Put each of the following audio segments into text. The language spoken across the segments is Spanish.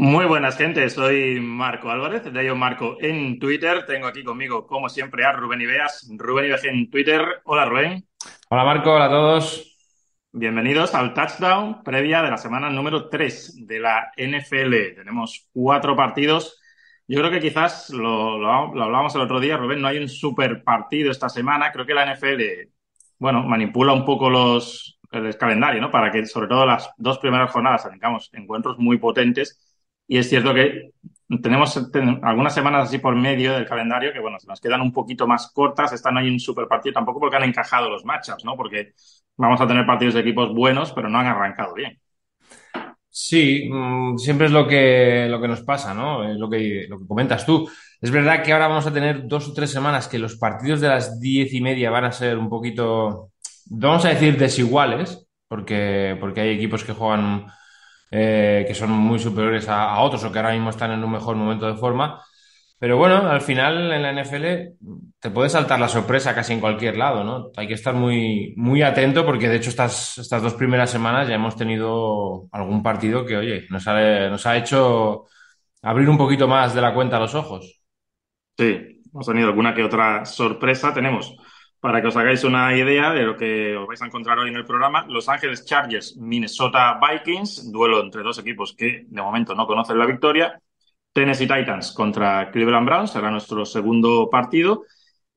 Muy buenas, gente. Soy Marco Álvarez, de ello Marco en Twitter. Tengo aquí conmigo, como siempre, a Rubén Ibeas. Rubén Ibeas en Twitter. Hola, Rubén. Hola, Marco. Hola a todos. Bienvenidos al touchdown previa de la semana número 3 de la NFL. Tenemos cuatro partidos. Yo creo que quizás lo, lo, lo hablábamos el otro día, Rubén, no hay un super partido esta semana. Creo que la NFL, bueno, manipula un poco los, el calendario, ¿no? Para que sobre todo las dos primeras jornadas tengamos encuentros muy potentes y es cierto que tenemos algunas semanas así por medio del calendario que, bueno, se nos quedan un poquito más cortas. Están ahí en super partido, tampoco porque han encajado los matchups, ¿no? Porque vamos a tener partidos de equipos buenos, pero no han arrancado bien. Sí, mm, siempre es lo que, lo que nos pasa, ¿no? Es lo que, lo que comentas tú. Es verdad que ahora vamos a tener dos o tres semanas que los partidos de las diez y media van a ser un poquito, vamos a decir, desiguales, porque, porque hay equipos que juegan eh, que son muy superiores a, otros o que ahora mismo están en un mejor momento de forma. Pero bueno, al final en la NFL te puede saltar la sorpresa casi en cualquier lado, ¿no? Hay que estar muy, muy atento porque de hecho estas, estas dos primeras semanas ya hemos tenido algún partido que, oye, nos ha, nos ha hecho abrir un poquito más de la cuenta los ojos. Sí, hemos tenido alguna que otra sorpresa. Tenemos para que os hagáis una idea de lo que os vais a encontrar hoy en el programa, Los Ángeles Chargers, Minnesota Vikings, duelo entre dos equipos que de momento no conocen la victoria. Tennessee Titans contra Cleveland Browns, será nuestro segundo partido.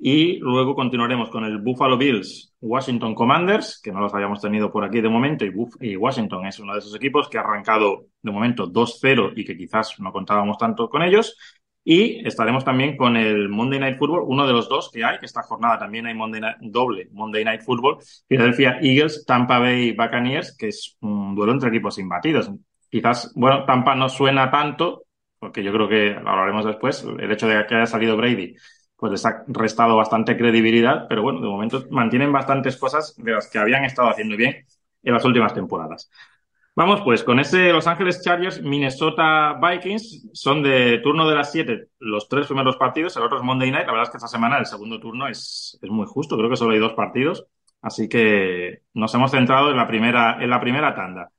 Y luego continuaremos con el Buffalo Bills, Washington Commanders, que no los habíamos tenido por aquí de momento, y, y Washington es uno de esos equipos que ha arrancado de momento 2-0 y que quizás no contábamos tanto con ellos. Y estaremos también con el Monday Night Football, uno de los dos que hay, que esta jornada también hay Monday Night, doble Monday Night Football, Philadelphia Eagles, Tampa Bay Buccaneers, que es un duelo entre equipos imbatidos. Quizás, bueno, Tampa no suena tanto, porque yo creo que lo hablaremos después, el hecho de que haya salido Brady, pues les ha restado bastante credibilidad, pero bueno, de momento mantienen bastantes cosas de las que habían estado haciendo bien en las últimas temporadas. Vamos pues con ese Los Ángeles Chargers, Minnesota Vikings, son de turno de las 7 los tres primeros partidos, el otro es Monday Night, la verdad es que esta semana el segundo turno es, es muy justo, creo que solo hay dos partidos, así que nos hemos centrado en la primera, en la primera tanda.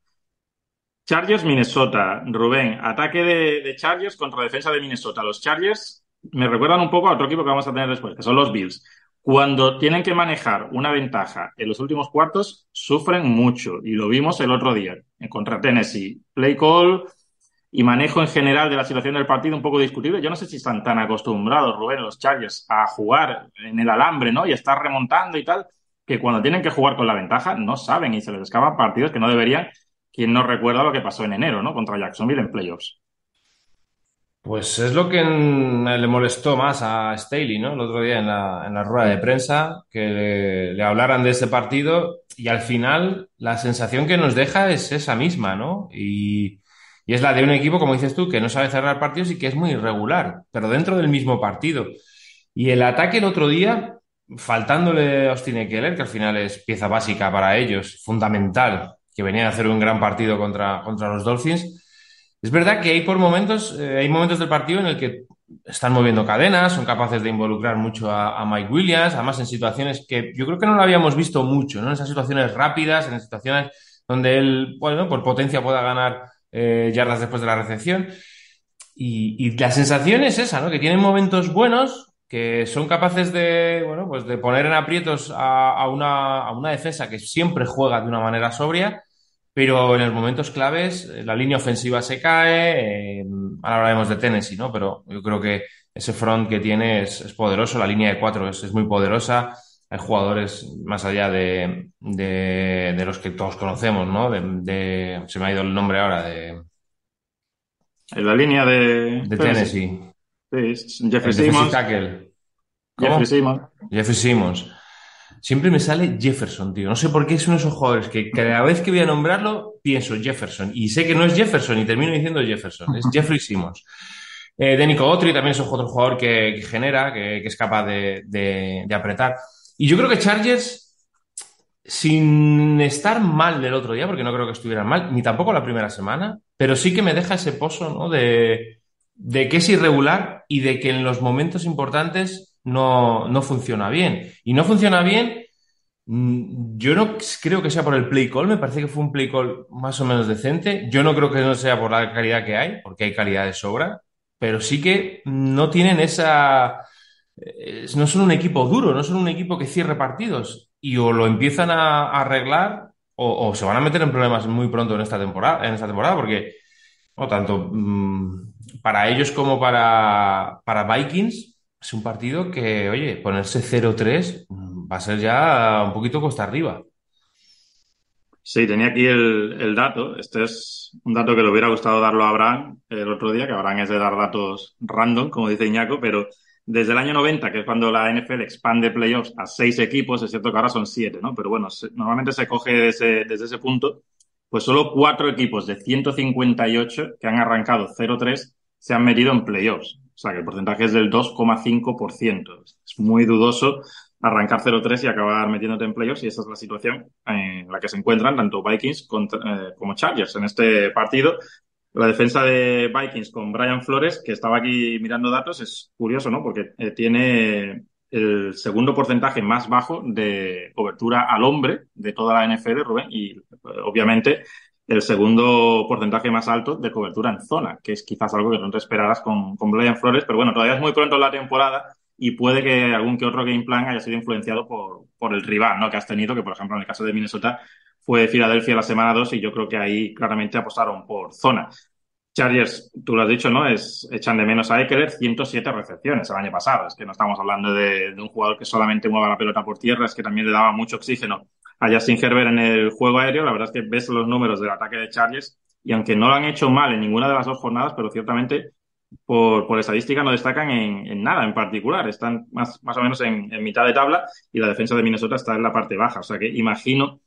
Chargers, Minnesota, Rubén, ataque de, de Chargers contra defensa de Minnesota. Los Chargers me recuerdan un poco a otro equipo que vamos a tener después, que son los Bills cuando tienen que manejar una ventaja en los últimos cuartos, sufren mucho. Y lo vimos el otro día contra Tennessee. Play call y manejo en general de la situación del partido un poco discutible. Yo no sé si están tan acostumbrados, Rubén, los Chargers, a jugar en el alambre, ¿no? Y estar remontando y tal, que cuando tienen que jugar con la ventaja no saben y se les escapan partidos que no deberían. Quien no recuerda lo que pasó en enero, ¿no? Contra Jacksonville en playoffs. Pues es lo que le molestó más a Staley, ¿no? El otro día en la, en rueda de prensa, que le, hablaran de ese partido y al final la sensación que nos deja es esa misma, ¿no? Y, es la de un equipo, como dices tú, que no sabe cerrar partidos y que es muy irregular, pero dentro del mismo partido. Y el ataque el otro día, faltándole a Austin Keller, que al final es pieza básica para ellos, fundamental, que venía a hacer un gran partido contra, contra los Dolphins, es verdad que hay por momentos, eh, hay momentos del partido en el que están moviendo cadenas, son capaces de involucrar mucho a, Mike Williams, además en situaciones que yo creo que no lo habíamos visto mucho, ¿no? En esas situaciones rápidas, en situaciones donde él, bueno, por potencia pueda ganar eh, yardas después de la recepción. Y, la sensación es esa, ¿no? Que tienen momentos buenos, que son capaces de, bueno, pues de poner en aprietos a una defensa que siempre juega de una manera sobria pero en los momentos claves eh, la línea ofensiva se cae, eh, ahora hablaremos de Tennessee, ¿no? Pero yo creo que ese front que tiene es, es poderoso, la línea de cuatro es, es, muy poderosa, hay jugadores más allá de, de, de los que todos conocemos, ¿no? De, de, se me ha ido el nombre ahora, de... En la línea de... De Tennessee. Sí, Jeffrey Simmons. Jeffrey Simmons. Jeffrey Simmons. Siempre me sale Jefferson, tío. No sé por qué es uno de esos jugadores que cada vez que voy a nombrarlo pienso Jefferson. Y sé que no es Jefferson y termino diciendo Jefferson. Es Jeffrey Simmons. Eh, Denico Otri también es otro jugador que, que genera, que, que, es capaz de, de, de, apretar. Y yo creo que Chargers, sin estar mal del otro día, porque no creo que estuvieran mal, ni tampoco la primera semana, pero sí que me deja ese pozo, ¿no? De, de que es irregular y de que en los momentos importantes no, no funciona bien. Y no funciona bien Mm, yo no creo que sea por el play call, me parece que fue un play call más o menos decente. Yo no creo que no sea por la calidad que hay, porque hay calidad de sobra, pero sí que no tienen esa... Eh, no son un equipo duro, no son un equipo que cierre partidos y o lo empiezan a, arreglar o, se van a meter en problemas muy pronto en esta temporada, en esta temporada porque no, tanto mm, para ellos como para, para Vikings es un partido que, oye, ponerse 0-3 va a ser ya un poquito costa arriba. Sí, tenía aquí el, dato. Este es un dato que le hubiera gustado darlo a Abraham el otro día, que Abraham es de dar datos random, como dice Iñaco, pero desde el año 90, que es cuando la NFL expande playoffs a seis equipos, es cierto que ahora son siete, ¿no? Pero bueno, normalmente se coge desde, desde ese punto, pues solo cuatro equipos de 158 que han arrancado 0-3 se han metido en playoffs. O sea que el porcentaje es del 2,5%. Es muy dudoso arrancar 0-3 y acabar metiéndote en playoffs y esa es la situación en la que se encuentran tanto Vikings eh, como Chargers en este partido. La defensa de Vikings con Brian Flores, que estaba aquí mirando datos, es curioso, ¿no? Porque eh, tiene el segundo porcentaje más bajo de cobertura al hombre de toda la NFL, Rubén, y eh, obviamente el segundo porcentaje más alto de cobertura en zona, que es quizás algo que no te esperaras con, con Brian Flores, pero bueno, todavía es muy pronto la temporada y puede que algún que otro game plan haya sido influenciado por, por el rival ¿no? que has tenido, que por ejemplo en el caso de Minnesota fue Filadelfia la semana 2 y yo creo que ahí claramente apostaron por zona. Chargers, tú lo has dicho, ¿no? Es, echan de menos a Eckler 107 recepciones el año pasado. Es que no estamos hablando de, un jugador que solamente mueva la pelota por tierra, es que también le daba mucho oxígeno a Justin Herbert en el juego aéreo. La verdad es que ves los números del ataque de Chargers y aunque no lo han hecho mal en ninguna de las dos jornadas, pero ciertamente por, estadística no destacan en, en, nada en particular. Están más, más o menos en, en, mitad de tabla y la defensa de Minnesota está en la parte baja. O sea que imagino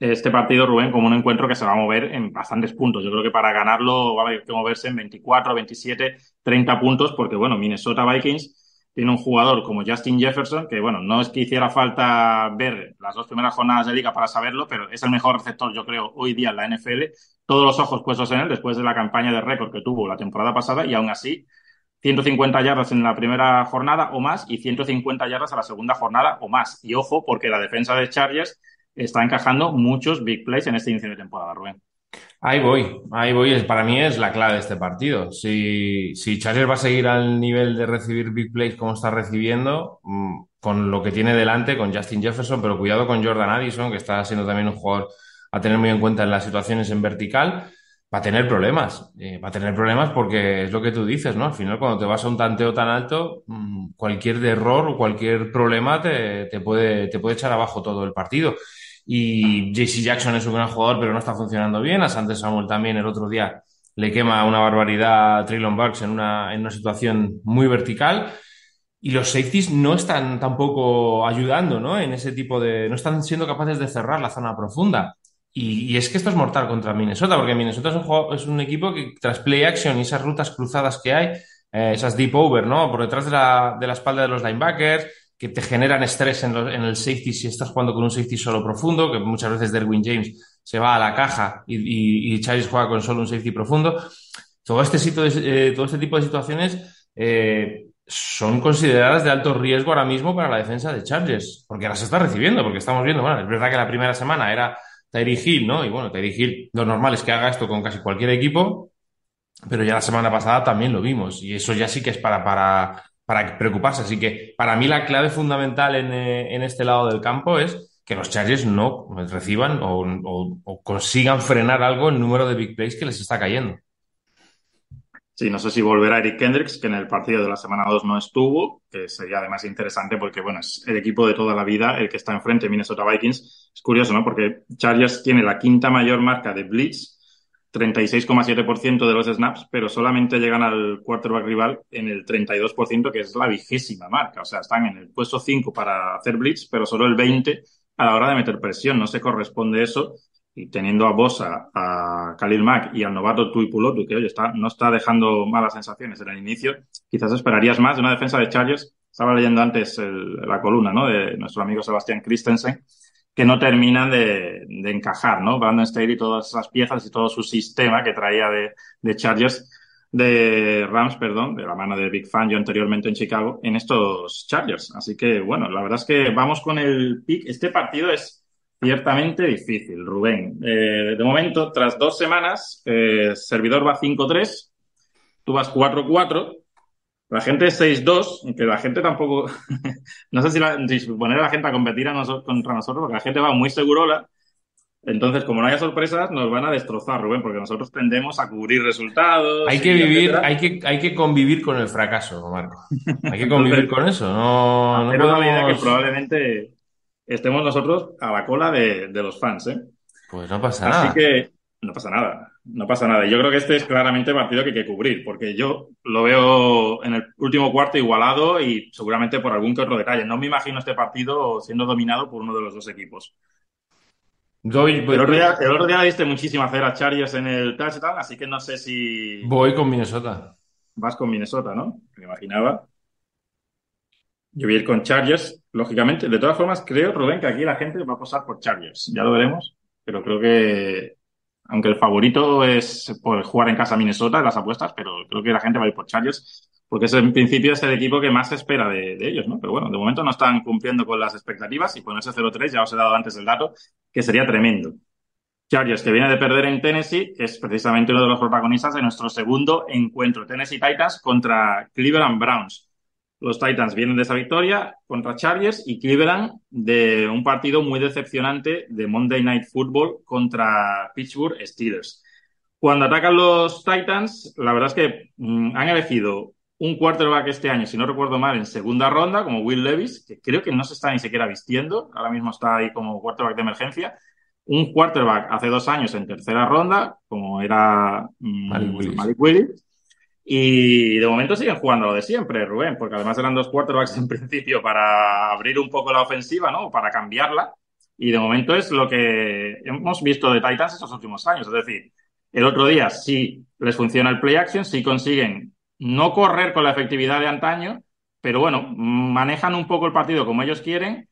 este partido, Rubén, como un encuentro que se va a mover en bastantes puntos. Yo creo que para ganarlo va a haber que moverse en 24, 27, 30 puntos, porque bueno, Minnesota Vikings tiene un jugador como Justin Jefferson, que bueno, no es que hiciera falta ver las dos primeras jornadas de liga para saberlo, pero es el mejor receptor, yo creo, hoy día en la NFL. Todos los ojos puestos en él después de la campaña de récord que tuvo la temporada pasada y aún así 150 yardas en la primera jornada o más y 150 yardas a la segunda jornada o más. Y ojo, porque la defensa de Chargers está encajando muchos big plays en este inicio de temporada, Rubén. Ahí voy, ahí voy. Para mí es la clave de este partido. Si, si Chargers va a seguir al nivel de recibir big plays como está recibiendo, mm, con lo que tiene delante, con Justin Jefferson, pero cuidado con Jordan Addison, que está siendo también un jugador a tener muy en cuenta en las situaciones en vertical, va a tener problemas. Eh, va a tener problemas porque es lo que tú dices, ¿no? Al final, cuando te vas a un tanteo tan alto, mm, cualquier error o cualquier problema te, te, puede, te puede echar abajo todo el partido. Y JC Jackson es un gran jugador, pero no está funcionando bien. A Santos Samuel también el otro día le quema una barbaridad a Traylon Burks en una, en una situación muy vertical. Y los safeties no están tampoco ayudando, ¿no? En ese tipo de. No están siendo capaces de cerrar la zona profunda. Y, es que esto es mortal contra Minnesota, porque Minnesota es un, juego, es un equipo que, tras play action y esas rutas cruzadas que hay, eh, esas deep over, ¿no? Por detrás de la, de la espalda de los linebackers, que te generan estrés en, el safety si estás jugando con un safety solo profundo, que muchas veces Derwin James se va a la caja y, y, Charles juega con solo un safety profundo. Todo este, eh, este tipo de situaciones eh, son consideradas de alto riesgo ahora mismo para la defensa de Chargers, porque se está recibiendo, porque estamos viendo, bueno, es verdad que la primera semana era Tyree Hill, ¿no? Y bueno, Tyree Hill, lo normal es que haga esto con casi cualquier equipo, pero ya la semana pasada también lo vimos, y eso ya sí que es para para preocuparse. Así que para mí la clave fundamental en, eh, en este lado del campo es que los Chargers no reciban o, o, consigan frenar algo el número de big plays que les está cayendo. Sí, no sé si volverá Eric Kendricks, que en el partido de la semana 2 no estuvo, que sería además interesante porque, bueno, es el equipo de toda la vida el que está enfrente, Minnesota Vikings. Es curioso, ¿no? Porque Chargers tiene la quinta mayor marca de blitz 36,7% de los snaps, pero solamente llegan al quarterback rival en el 32%, que es la vigésima marca. O sea, están en el puesto 5 para hacer blitz, pero solo el 20 a la hora de meter presión. No se corresponde eso. Y teniendo a Bosa, a Khalil Mack y al novato Tuipulotu, que oye, está, no está dejando malas sensaciones en el inicio, quizás esperarías más de una defensa de Chargers. Estaba leyendo antes la columna, ¿no? De nuestro amigo Sebastián Christensen, que no terminan de, de encajar, ¿no? Brandon Staley y todas esas piezas y todo su sistema que traía de, de Chargers de Rams, perdón, de la mano de Big Fan yo anteriormente en Chicago, en estos Chargers. Así que, bueno, la verdad es que vamos con el pick. Este partido es ciertamente difícil, Rubén. Eh, de momento, tras dos semanas, eh, servidor va 5-3, tú vas 4-4. La gente es 6-2, aunque la gente tampoco, no sé si, la, poner a la gente a competir a nosotros, contra nosotros, porque la gente va muy segurola entonces, como no haya sorpresas, nos van a destrozar, Rubén, porque nosotros tendemos a cubrir resultados. Hay que vivir, hay que, hay que convivir con el fracaso, Marco. Hay que convivir con eso. No, no podemos... idea que probablemente estemos nosotros a la cola de, los fans, ¿eh? Pues no pasa nada. Así que no pasa nada. No pasa nada. Yo creo que este es claramente el partido que hay que cubrir, porque yo lo veo en el último cuarto igualado y seguramente por algún que otro detalle. No me imagino este partido siendo dominado por uno de los dos equipos el, otro día, le diste muchísima cera a Chargers en el touchdown, así que no sé si. Voy con Minnesota. Vas con Minnesota, ¿no? Me imaginaba. Yo voy a ir con Chargers, lógicamente. De todas formas, creo, Rubén, que aquí la gente va a posar por Chargers. Ya lo veremos. Pero creo que, aunque el favorito es por jugar en casa Minnesota en las apuestas, pero creo que la gente va a ir por Chargers porque es en principio es el equipo que más se espera de, ellos, ¿no? Pero bueno, de momento no están cumpliendo con las expectativas y ponerse 0-3, ya os he dado antes el dato, que sería tremendo. Chargers, que viene de perder en Tennessee, es precisamente uno de los protagonistas de nuestro segundo encuentro. Tennessee Titans contra Cleveland Browns. Los Titans vienen de esa victoria contra Chargers y Cleveland de un partido muy decepcionante de Monday Night Football contra Pittsburgh Steelers. Cuando atacan los Titans, la verdad es que mm, han elegido un quarterback este año, si no recuerdo mal, en segunda ronda, como Will Levis, que creo que no se está ni siquiera vistiendo, ahora mismo está ahí como quarterback de emergencia. Un quarterback hace dos años en tercera ronda, como era mm, Malik Willis. Y de momento siguen jugando lo de siempre, Rubén, porque además eran dos quarterbacks en principio para abrir un poco la ofensiva, ¿no? Para cambiarla. Y de momento es lo que hemos visto de Titans estos últimos años. Es decir, el otro día sí les funciona el play action, sí consiguen no correr con la efectividad de antaño, pero bueno, manejan un poco el partido como ellos quieren.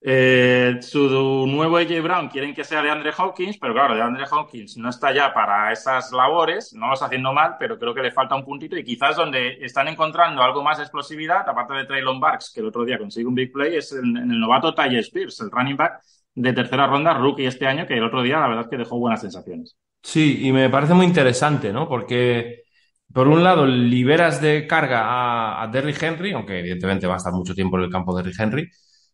Eh, su nuevo AJ Brown quieren que sea de Andre Hawkins, pero claro, de Andre Hawkins no está ya para esas labores, no lo está haciendo mal, pero creo que le falta un puntito y quizás donde están encontrando algo más de explosividad, aparte de Traylon Barks, que el otro día consigue un big play, es en, el novato Ty Spears, el running back de tercera ronda, rookie este año, que el otro día la verdad es que dejó buenas sensaciones. Sí, y me parece muy interesante, ¿no? Porque por un lado, liberas de carga a, a Derrick Henry, aunque evidentemente va a estar mucho tiempo en el campo Derrick Henry,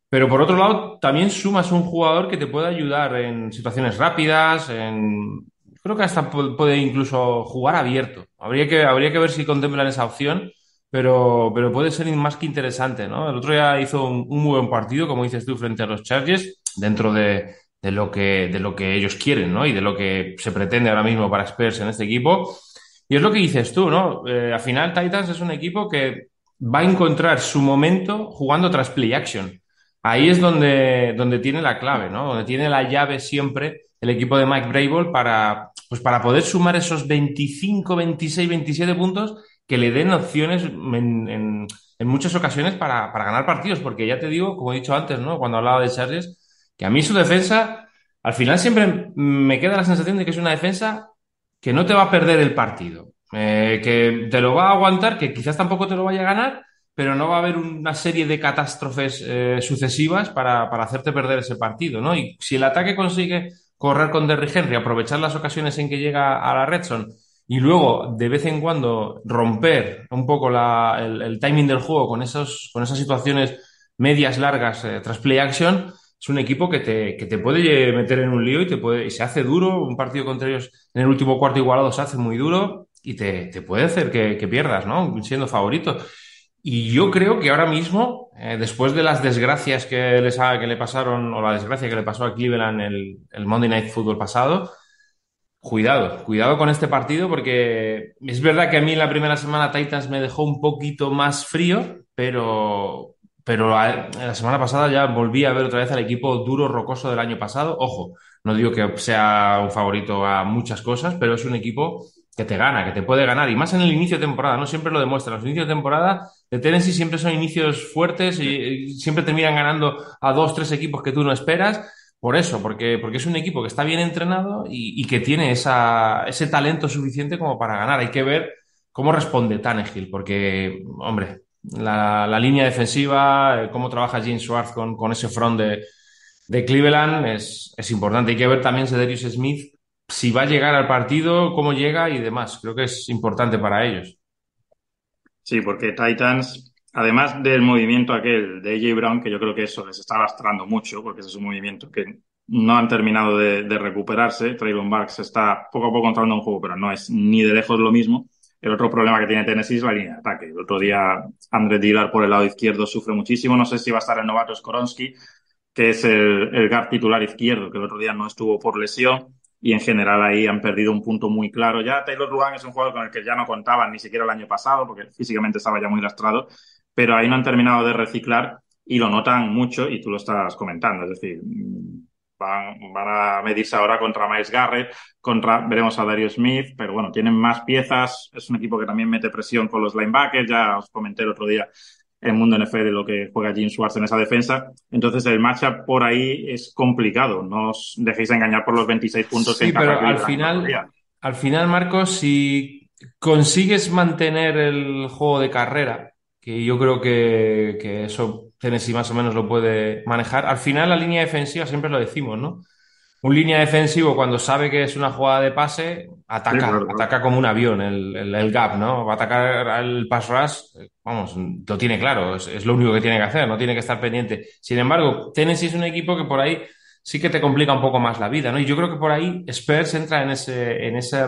pero por otro lado, también sumas un jugador que te puede ayudar en situaciones rápidas, en... creo que hasta puede incluso jugar abierto. Habría que, habría que ver si contemplan esa opción, pero, pero puede ser más que interesante, ¿no? El otro día hizo un, un muy buen partido, como dices tú, frente a los Chargers, dentro de, de, lo que, de lo que ellos quieren, ¿no? Y de lo que se pretende ahora mismo para Spurs en este equipo. Y es lo que dices tú, ¿no? Eh, al final Titans es un equipo que va a encontrar su momento jugando tras play action. Ahí es donde, donde tiene la clave, ¿no? Donde tiene la llave siempre el equipo de Mike Brable para, pues para poder sumar esos 25, 26, 27 puntos que le den opciones en, en, muchas ocasiones para, para, ganar partidos. Porque ya te digo, como he dicho antes, ¿no? Cuando hablaba de Chargers, que a mí su defensa, al final siempre me queda la sensación de que es una defensa que no te va a perder el partido, eh, que te lo va a aguantar, que quizás tampoco te lo vaya a ganar, pero no va a haber una serie de catástrofes eh, sucesivas para, para, hacerte perder ese partido, ¿no? Y si el ataque consigue correr con Derry Henry, aprovechar las ocasiones en que llega a la red y luego de vez en cuando romper un poco la, el, timing del juego con, esos, con esas situaciones medias largas eh, tras play action, es un equipo que te, que te puede meter en un lío y te puede, y se hace duro. Un partido contra ellos en el último cuarto igualado se hace muy duro y te, te puede hacer que, que, pierdas, ¿no? Siendo favorito. Y yo creo que ahora mismo, eh, después de las desgracias que, les que le pasaron, o la desgracia que le pasó a Cleveland el, el Monday Night Football pasado, cuidado, cuidado con este partido porque es verdad que a mí en la primera semana Titans me dejó un poquito más frío, pero, pero la semana pasada ya volví a ver otra vez al equipo duro, rocoso del año pasado. Ojo, no digo que sea un favorito a muchas cosas, pero es un equipo que te gana, que te puede ganar. Y más en el inicio de temporada, no siempre lo demuestra. Los inicios de temporada de Tennessee siempre son inicios fuertes y siempre terminan ganando a dos, tres equipos que tú no esperas. por eso, porque, porque es un equipo que está bien entrenado y, que tiene ese talento suficiente como para ganar. Hay que ver cómo responde Tannehill, porque, hombre, la, línea defensiva, eh, cómo trabaja James Schwartz con, con ese front de, de Cleveland es, es importante. Hay que ver también Darius Smith si va a llegar al partido, cómo llega y demás. Creo que es importante para ellos. Sí, porque Titans, además del movimiento aquel de AJ Brown, que yo creo que eso les está lastrando mucho, porque ese es un movimiento que no han terminado de, recuperarse. Traylon Barks está poco a poco entrando en juego, pero no es ni de lejos lo mismo. El otro problema que tiene Tennessee es la línea de ataque. El otro día André Dillard por el lado izquierdo sufre muchísimo. No sé si va a estar el novato Skoronsky, que es el, el guard titular izquierdo, que el otro día no estuvo por lesión y en general ahí han perdido un punto muy claro. Ya Taylor Ruan es un jugador con el que ya no contaban ni siquiera el año pasado, porque físicamente estaba ya muy lastrado, pero ahí no han terminado de reciclar y lo notan mucho y tú lo estás comentando. Es decir, van, van a medirse ahora contra Miles Garrett, contra, veremos a Dario Smith, pero bueno, tienen más piezas. Es un equipo que también mete presión con los linebackers. Ya os comenté el otro día en Mundo NFL lo que juega Jim Schwartz en esa defensa. Entonces el matchup por ahí es complicado. No os dejéis engañar por los 26 puntos sí, que pero al final, al final, Marcos, si consigues mantener el juego de carrera, que yo creo que, que eso Tennessee más o menos lo puede manejar, al final la línea defensiva siempre lo decimos, ¿no? Un línea defensivo cuando sabe que es una jugada de pase, ataca, sí, claro, ataca como un avión el, el, el, gap, ¿no? Va a atacar el pass rush, vamos, lo tiene claro, es, es, lo único que tiene que hacer, no tiene que estar pendiente. Sin embargo, Tennessee es un equipo que por ahí sí que te complica un poco más la vida, ¿no? Y yo creo que por ahí Spurs entra en ese, en ese,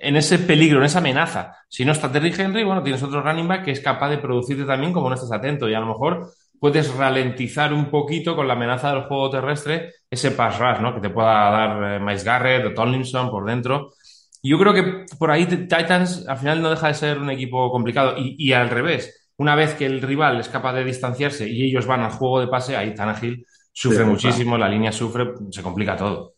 en ese peligro, en esa amenaza. Si no está Terry Henry, bueno, tienes otro running back que es capaz de producirte también como no estás atento y a lo mejor puedes ralentizar un poquito con la amenaza del juego terrestre ese pass rush, ¿no? Que te pueda dar eh, Miles Garrett o Tomlinson por dentro. Yo creo que por ahí Titans al final no deja de ser un equipo complicado. Y, y, al revés, una vez que el rival es capaz de distanciarse y ellos van al juego de pase, ahí Tannehill sufre sí, muchísimo, la línea sufre, se complica todo.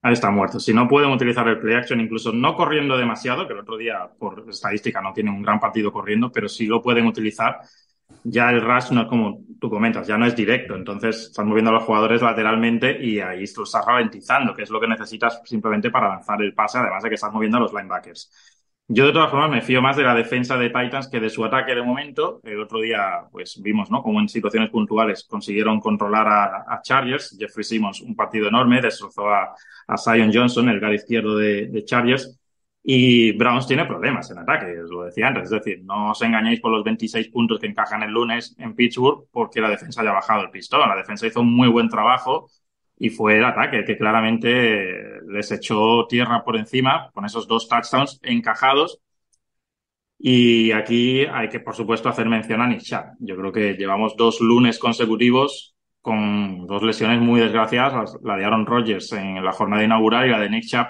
Ahí está muerto. Si no pueden utilizar el play action, incluso no corriendo demasiado, que el otro día por estadística no tiene un gran partido corriendo, pero sí lo pueden utilizar ya el rush no es como tú comentas, ya no es directo. Entonces estás moviendo a los jugadores lateralmente y ahí lo estás ralentizando, que es lo que necesitas simplemente para lanzar el pase, además de que estás moviendo a los linebackers. Yo de todas formas me fío más de la defensa de Titans que de su ataque de momento. El otro día, pues vimos, ¿no? Como en situaciones puntuales consiguieron controlar a, Chargers. Jeffrey Simmons, un partido enorme, destrozó a, a Zion Johnson, el gar izquierdo de Chargers. Y Browns tiene problemas en ataque, os lo decía antes. Es decir, no os engañéis por los 26 puntos que encajan el lunes en Pittsburgh porque la defensa haya bajado el pistón. La defensa hizo un muy buen trabajo y fue el ataque que claramente les echó tierra por encima con esos dos touchdowns encajados. Y aquí hay que, por supuesto, hacer mención a Nick Chubb. Yo creo que llevamos dos lunes consecutivos con dos lesiones muy desgraciadas, la de Aaron Rodgers en la jornada inaugural y la de Nick Chubb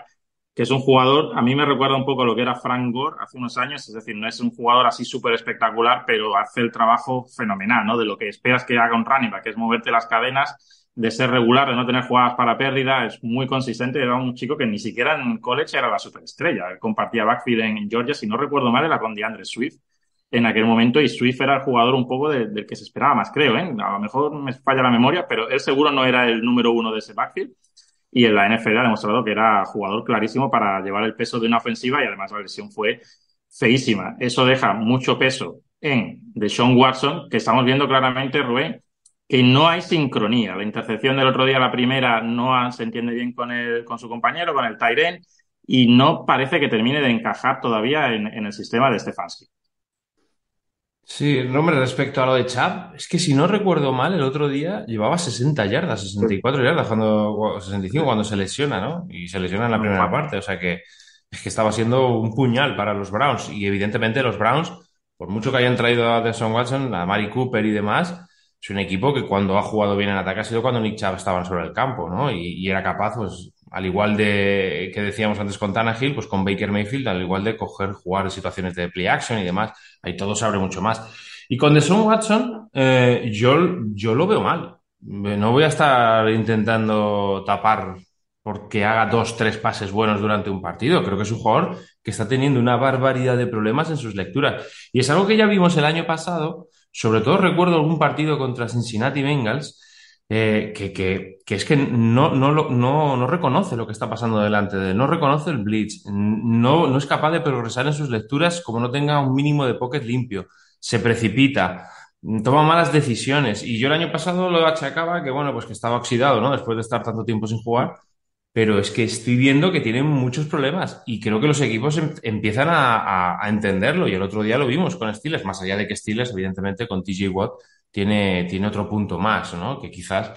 que es un jugador, a mí me recuerda un poco a lo que era Frank Gore hace unos años, es decir, no es un jugador así súper espectacular, pero hace el trabajo fenomenal, ¿no? De lo que esperas que haga un running back, que es moverte las cadenas, de ser regular, de no tener jugadas para pérdida, es muy consistente, era un chico que ni siquiera en college era la superestrella, compartía backfield en Georgia, si no recuerdo mal, era con DeAndre Swift en aquel momento y Swift era el jugador un poco del de que se esperaba más, creo, ¿eh? A lo mejor me falla la memoria, pero él seguro no era el número uno de ese backfield y en la NFL ha demostrado que era jugador clarísimo para llevar el peso de una ofensiva y además la lesión fue feísima. Eso deja mucho peso en Deshaun Watson, que estamos viendo claramente, Rubén, que no hay sincronía. La intercepción del otro día, la primera, no se entiende bien con, el, con su compañero, con el Tyren, y no parece que termine de encajar todavía en, en el sistema de Stefanski. Sí, no, hombre, respecto a lo de Chap, es que si no recuerdo mal, el otro día llevaba 60 yardas, 64 yardas, cuando, 65 cuando se lesiona, ¿no? Y se lesiona en la primera parte, o sea que es que estaba siendo un puñal para los Browns. Y evidentemente los Browns, por mucho que hayan traído a Deshaun Watson, a Mari Cooper y demás, es un equipo que cuando ha jugado bien en ataque ha sido cuando Nick Chubb estaban sobre el campo, ¿no? Y, y era capaz, pues, al igual de que decíamos antes con Tannehill, pues con Baker Mayfield, al igual de coger, jugar en situaciones de play action y demás, ahí todo se abre mucho más. Y con Deshaun Watson, eh, yo, yo lo veo mal. No voy a estar intentando tapar porque haga dos, tres pases buenos durante un partido. Creo que es un jugador que está teniendo una barbaridad de problemas en sus lecturas. Y es algo que ya vimos el año pasado. Sobre todo recuerdo algún partido contra Cincinnati Bengals eh, que, que, que, es que no, no, no, no reconoce lo que está pasando delante de él, no reconoce el blitz, no, no es capaz de progresar en sus lecturas como no tenga un mínimo de pocket limpio, se precipita, toma malas decisiones. Y yo el año pasado lo achacaba que, bueno, pues que estaba oxidado, ¿no? Después de estar tanto tiempo sin jugar. Pero es que estoy viendo que tienen muchos problemas y creo que los equipos em empiezan a, a, entenderlo. Y el otro día lo vimos con Steelers, más allá de que Steelers, evidentemente, con TJ Watt tiene, tiene otro punto más, ¿no? Que quizás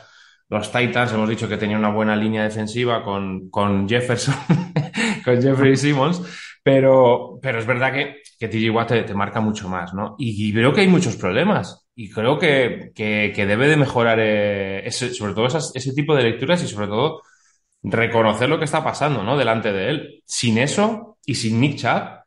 los Titans hemos dicho que tenía una buena línea defensiva con, con Jefferson, con Jeffrey Simmons, pero, pero es verdad que, que TJ te, marca mucho más, ¿no? Y, veo que hay muchos problemas y creo que, que, que debe de mejorar eh, sobre todo ese tipo de lecturas y sobre todo reconocer lo que está pasando, ¿no? Delante de él. Sin eso y sin Nick Chubb,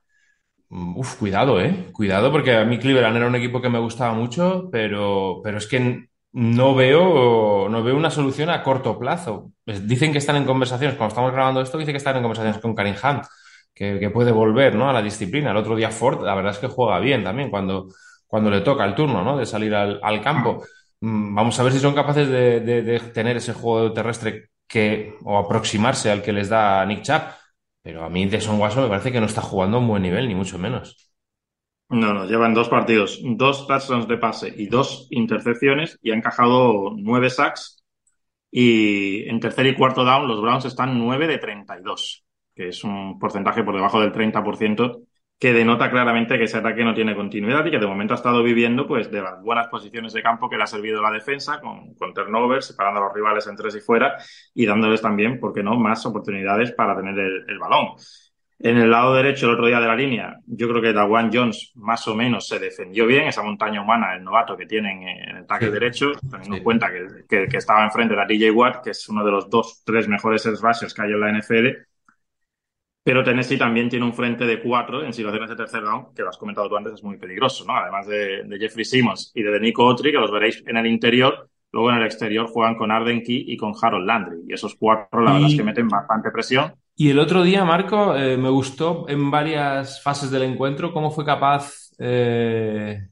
Uf, cuidado, eh. Cuidado, porque a mí Cleveland era un equipo que me gustaba mucho, pero, pero es que no veo, no veo una solución a corto plazo. Dicen que están en conversaciones, cuando estamos grabando esto, dice que están en conversaciones con Karim Hunt, que, puede volver, ¿no? A la disciplina. El otro día Ford, la verdad es que juega bien también cuando, cuando le toca el turno, ¿no? De salir al, campo. Vamos a ver si son capaces de, tener ese juego terrestre que, o aproximarse al que les da Nick Chubb pero a mí Deshaun Watson me parece que no está jugando a un buen nivel, ni mucho menos. No, no, llevan dos partidos, dos touchdowns de pase y dos intercepciones y han encajado nueve sacks. Y en tercer y cuarto down los Browns están nueve de 32, que es un porcentaje por debajo del 30%, que denota claramente que ese ataque no tiene continuidad y que de momento ha estado viviendo pues de las buenas posiciones de campo que le ha servido la defensa con, con turnovers, separando a los rivales en tres y fuera y dándoles también, ¿por qué no?, más oportunidades para tener el, el balón. En el lado derecho, el otro día de la línea, yo creo que Dawan Jones más o menos se defendió bien, esa montaña humana, el novato que tienen en el sí. derecho, teniendo sí. en cuenta que, que, que, estaba enfrente de DJ Watt, que es uno de los dos, tres mejores rushers que hay en la NFL, pero Tennessee también tiene un frente de cuatro en situaciones de tercer down, que lo has comentado tú antes, es muy peligroso, ¿no? Además de, de Jeffrey Simmons y de Nico Otri, que los veréis en el interior, luego en el exterior juegan con Arden Key y con Harold Landry. Y esos cuatro, la y, verdad es que meten bastante presión. Y el otro día, Marco, eh, me gustó en varias fases del encuentro cómo fue capaz eh,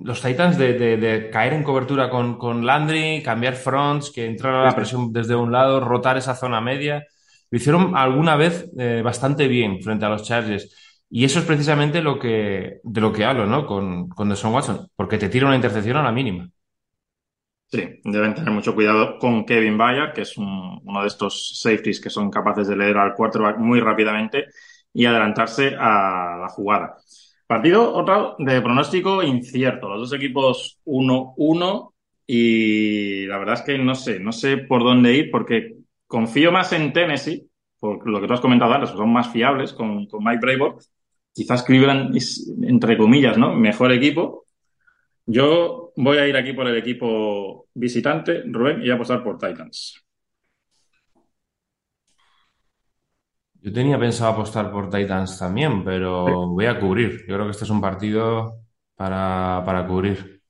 los Titans de, de, de, caer en cobertura con, con Landry, cambiar fronts, que entrara la presión desde un lado, rotar esa zona media lo hicieron alguna vez eh, bastante bien frente a los Chargers. Y eso es precisamente lo que, de lo que hablo, ¿no? Con, con Deshaun Watson, porque te tira una intercepción a la mínima. Sí, deben tener mucho cuidado con Kevin Bayard, que es un, uno de estos safeties que son capaces de leer al quarterback muy rápidamente y adelantarse a la jugada. Partido otro de pronóstico incierto. Los dos equipos 1-1 y la verdad es que no sé, no sé por dónde ir porque confío más en Tennessee, por lo que tú has comentado antes, son más fiables con, con Mike Brayboard. Quizás Cleveland es, entre comillas, ¿no? Mejor equipo. Yo voy a ir aquí por el equipo visitante, Rubén, y a apostar por Titans. Yo tenía pensado apostar por Titans también, pero sí. voy a cubrir. Yo creo que este es un partido para, para cubrir.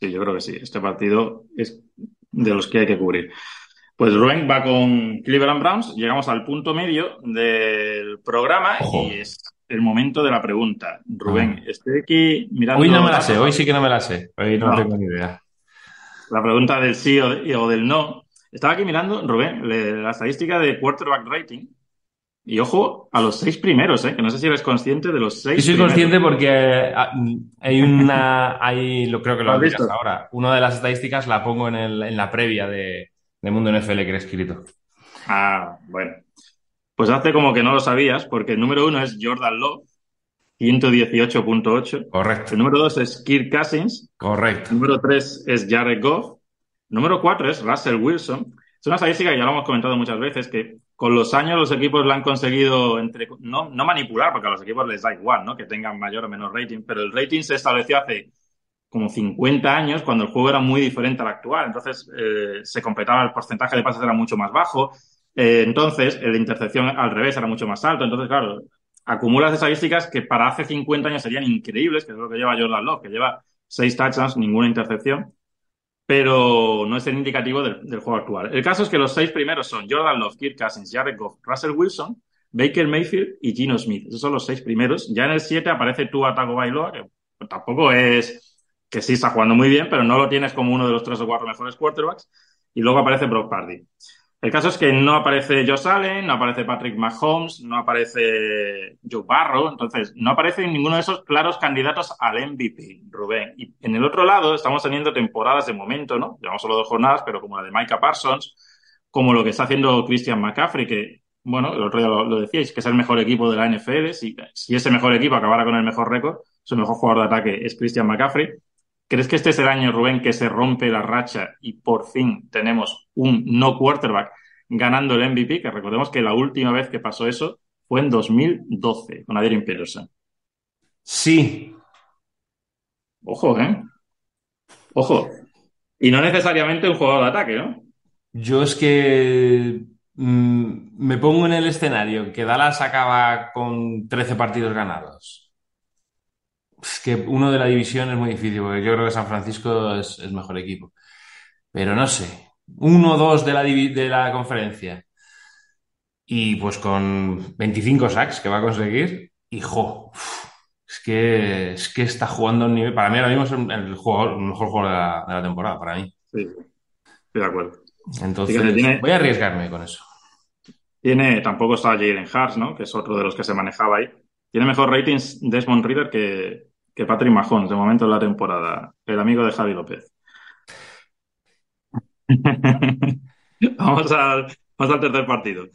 Sí, yo creo que sí. Este partido es de los que hay que cubrir. Pues Rubén va con Cleveland Browns. Llegamos al punto medio del programa Ojo. y es el momento de la pregunta. Rubén, ah. estoy aquí mirando. Hoy no me la sé, hoy sí que no me la sé. Hoy no, no. tengo ni idea. La pregunta del sí o, de, o del no. Estaba aquí mirando, Rubén, la estadística de quarterback rating. Y ojo a los seis primeros, ¿eh? que no sé si eres consciente de los seis. Yo soy primeros. consciente porque ah, hay una, hay, lo creo que lo has visto ahora. Una de las estadísticas la pongo en, el, en la previa de, de Mundo NFL que he escrito. Ah, bueno. Pues hace como que no lo sabías, porque el número uno es Jordan Love, 118.8. Correcto. El número dos es Kirk Cousins. Correcto. El número tres es Jared Goff. El número cuatro es Russell Wilson. Es una estadística que ya lo hemos comentado muchas veces, que con los años los equipos la han conseguido entre, no, no manipular, porque a los equipos les da igual, ¿no? Que tengan mayor o menor rating, pero el rating se estableció hace como 50 años, cuando el juego era muy diferente al actual. Entonces, eh, se completaba, el porcentaje de pases era mucho más bajo. Eh, entonces, el de intercepción al revés era mucho más alto. Entonces, claro, acumulas estadísticas que para hace 50 años serían increíbles, que es lo que lleva Jordan Love, que lleva seis touchdowns, ninguna intercepción, pero no es el indicativo del, juego actual. El caso es que los seis primeros son Jordan Love, Kirk Cousins, Jared Goff, Russell Wilson, Baker Mayfield y Gino Smith. Esos son los seis primeros. Ya en el siete aparece Tua Tagovailoa, que tampoco es que sí está jugando muy bien, pero no lo tienes como uno de los tres o cuatro mejores quarterbacks. y luego aparece Brock Party. El caso es que no aparece Josh Allen, no aparece Patrick Mahomes, no aparece Joe Barrow, entonces no aparece ninguno de esos claros candidatos al MVP, Rubén. Y en el otro lado estamos teniendo temporadas de momento, ¿no? Llevamos solo dos jornadas, pero como la de Micah Parsons, como lo que está haciendo Christian McCaffrey, que, bueno, el otro día lo, decíais, que es el mejor equipo de la NFL, si, si ese mejor equipo acabara con el mejor récord, su mejor jugador de ataque es Christian McCaffrey. ¿Crees que este es el año, Rubén, que se rompe la racha y por fin tenemos un no quarterback ganando el MVP? Que recordemos que la última vez que pasó eso fue en 2012 con Adrian Peterson. Sí. Ojo, ¿eh? Ojo. Y no necesariamente un jugador de ataque, ¿no? Yo es que mm, me pongo en el escenario que Dallas acaba con 13 partidos ganados es que uno de la división es muy difícil, porque yo creo que San Francisco es el mejor equipo. Pero no sé, uno o dos de la, de la conferencia. Y pues con 25 sacks que va a conseguir, hijo, es que, es que está jugando un nivel. Para mí ahora mismo es el, jugador, mejor jugador de la, temporada, para mí. Sí, estoy de acuerdo. Entonces, voy a arriesgarme con eso. Tiene, tampoco está Jalen Hart, ¿no? Que es otro de los que se manejaba ahí. Tiene mejor ratings Desmond Reader que, que Patrick Mahomes, de momento en la temporada, el amigo de Javi López. vamos, al, vamos, al, tercer partido.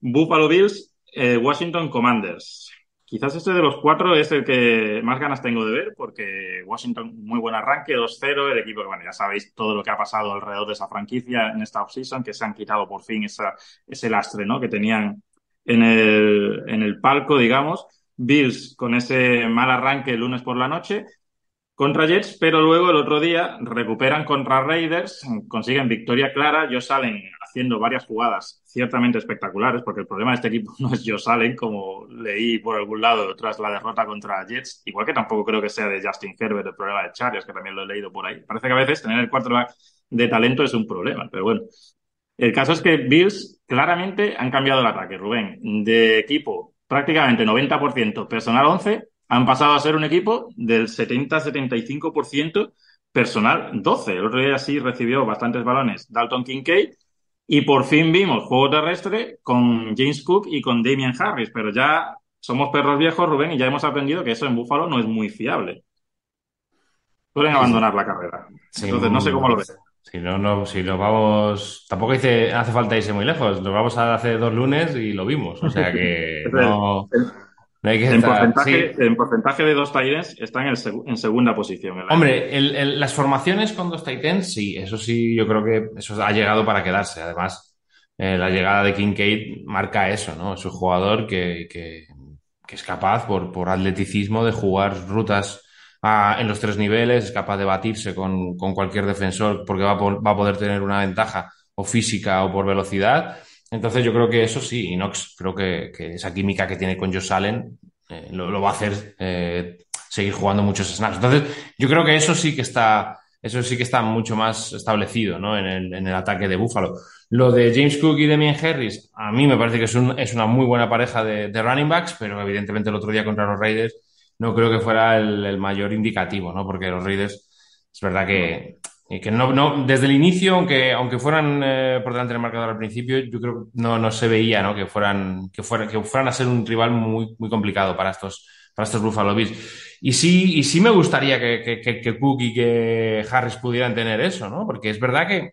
Buffalo Bills, eh, Washington Commanders. Quizás este de los cuatro es el que más ganas tengo de ver, porque Washington, muy buen arranque, 2-0, el equipo bueno, ya sabéis todo lo que ha pasado alrededor de esa franquicia en esta offseason, que se han quitado por fin esa, ese lastre, ¿no? Que tenían en el, en el palco, digamos. Bills con ese mal arranque el lunes por la noche contra Jets, pero luego el otro día recuperan contra Raiders, consiguen victoria clara, ellos salen haciendo varias jugadas ciertamente espectaculares, porque el problema de este equipo no es yo salen, como leí por algún lado tras la derrota contra Jets, igual que tampoco creo que sea de Justin Herbert el problema de Chargers, que también lo he leído por ahí. Parece que a veces tener el quarterback de talento es un problema, pero bueno. El caso es que Bills claramente han cambiado el ataque, Rubén, de equipo prácticamente 90% personal 11, han pasado a ser un equipo del 70-75% personal 12. El otro día sí recibió bastantes balones Dalton Kincaid y por fin vimos juego terrestre con James Cook y con Damian Harris, pero ya somos perros viejos, Rubén, y ya hemos aprendido que eso en Buffalo no es muy fiable. Pueden abandonar la carrera. Entonces, no sé cómo lo ves. Si no, no, si lo vamos. Tampoco hace falta irse muy lejos. Lo vamos a hacer dos lunes y lo vimos. O sea que no, hay que en, porcentaje, en porcentaje de dos Titans están en, en segunda posición. Hombre, las formaciones con dos Titans, sí, eso sí, yo creo que eso ha llegado para quedarse. Además, eh, la llegada de Kincaid marca eso, ¿no? Es un jugador que, que, que es capaz, por, por atleticismo, de jugar rutas en los tres niveles, es capaz de batirse con, cualquier defensor porque va a, va a, poder tener una ventaja o física o por velocidad. Entonces yo creo que eso sí, Inox creo que, esa química que tiene con Josh Allen eh, lo, va a hacer eh, seguir jugando muchos snaps. Entonces yo creo que eso sí que está, eso sí que está mucho más establecido ¿no? en, el, en el ataque de Buffalo. Lo de James Cook y Demian Harris, a mí me parece que es, un, es una muy buena pareja de, de running backs, pero evidentemente el otro día contra los Raiders no creo que fuera el, mayor indicativo, ¿no? Porque los Raiders, es verdad que, que no, no, desde el inicio, aunque, aunque fueran eh, por delante del marcador al principio, yo creo que no, no se veía, ¿no? Que fueran, que fueran, que fueran a ser un rival muy, muy complicado para estos, para estos Buffalo Bills. Y sí, y sí me gustaría que, que, que Cook y que Harris pudieran tener eso, ¿no? Porque es verdad que,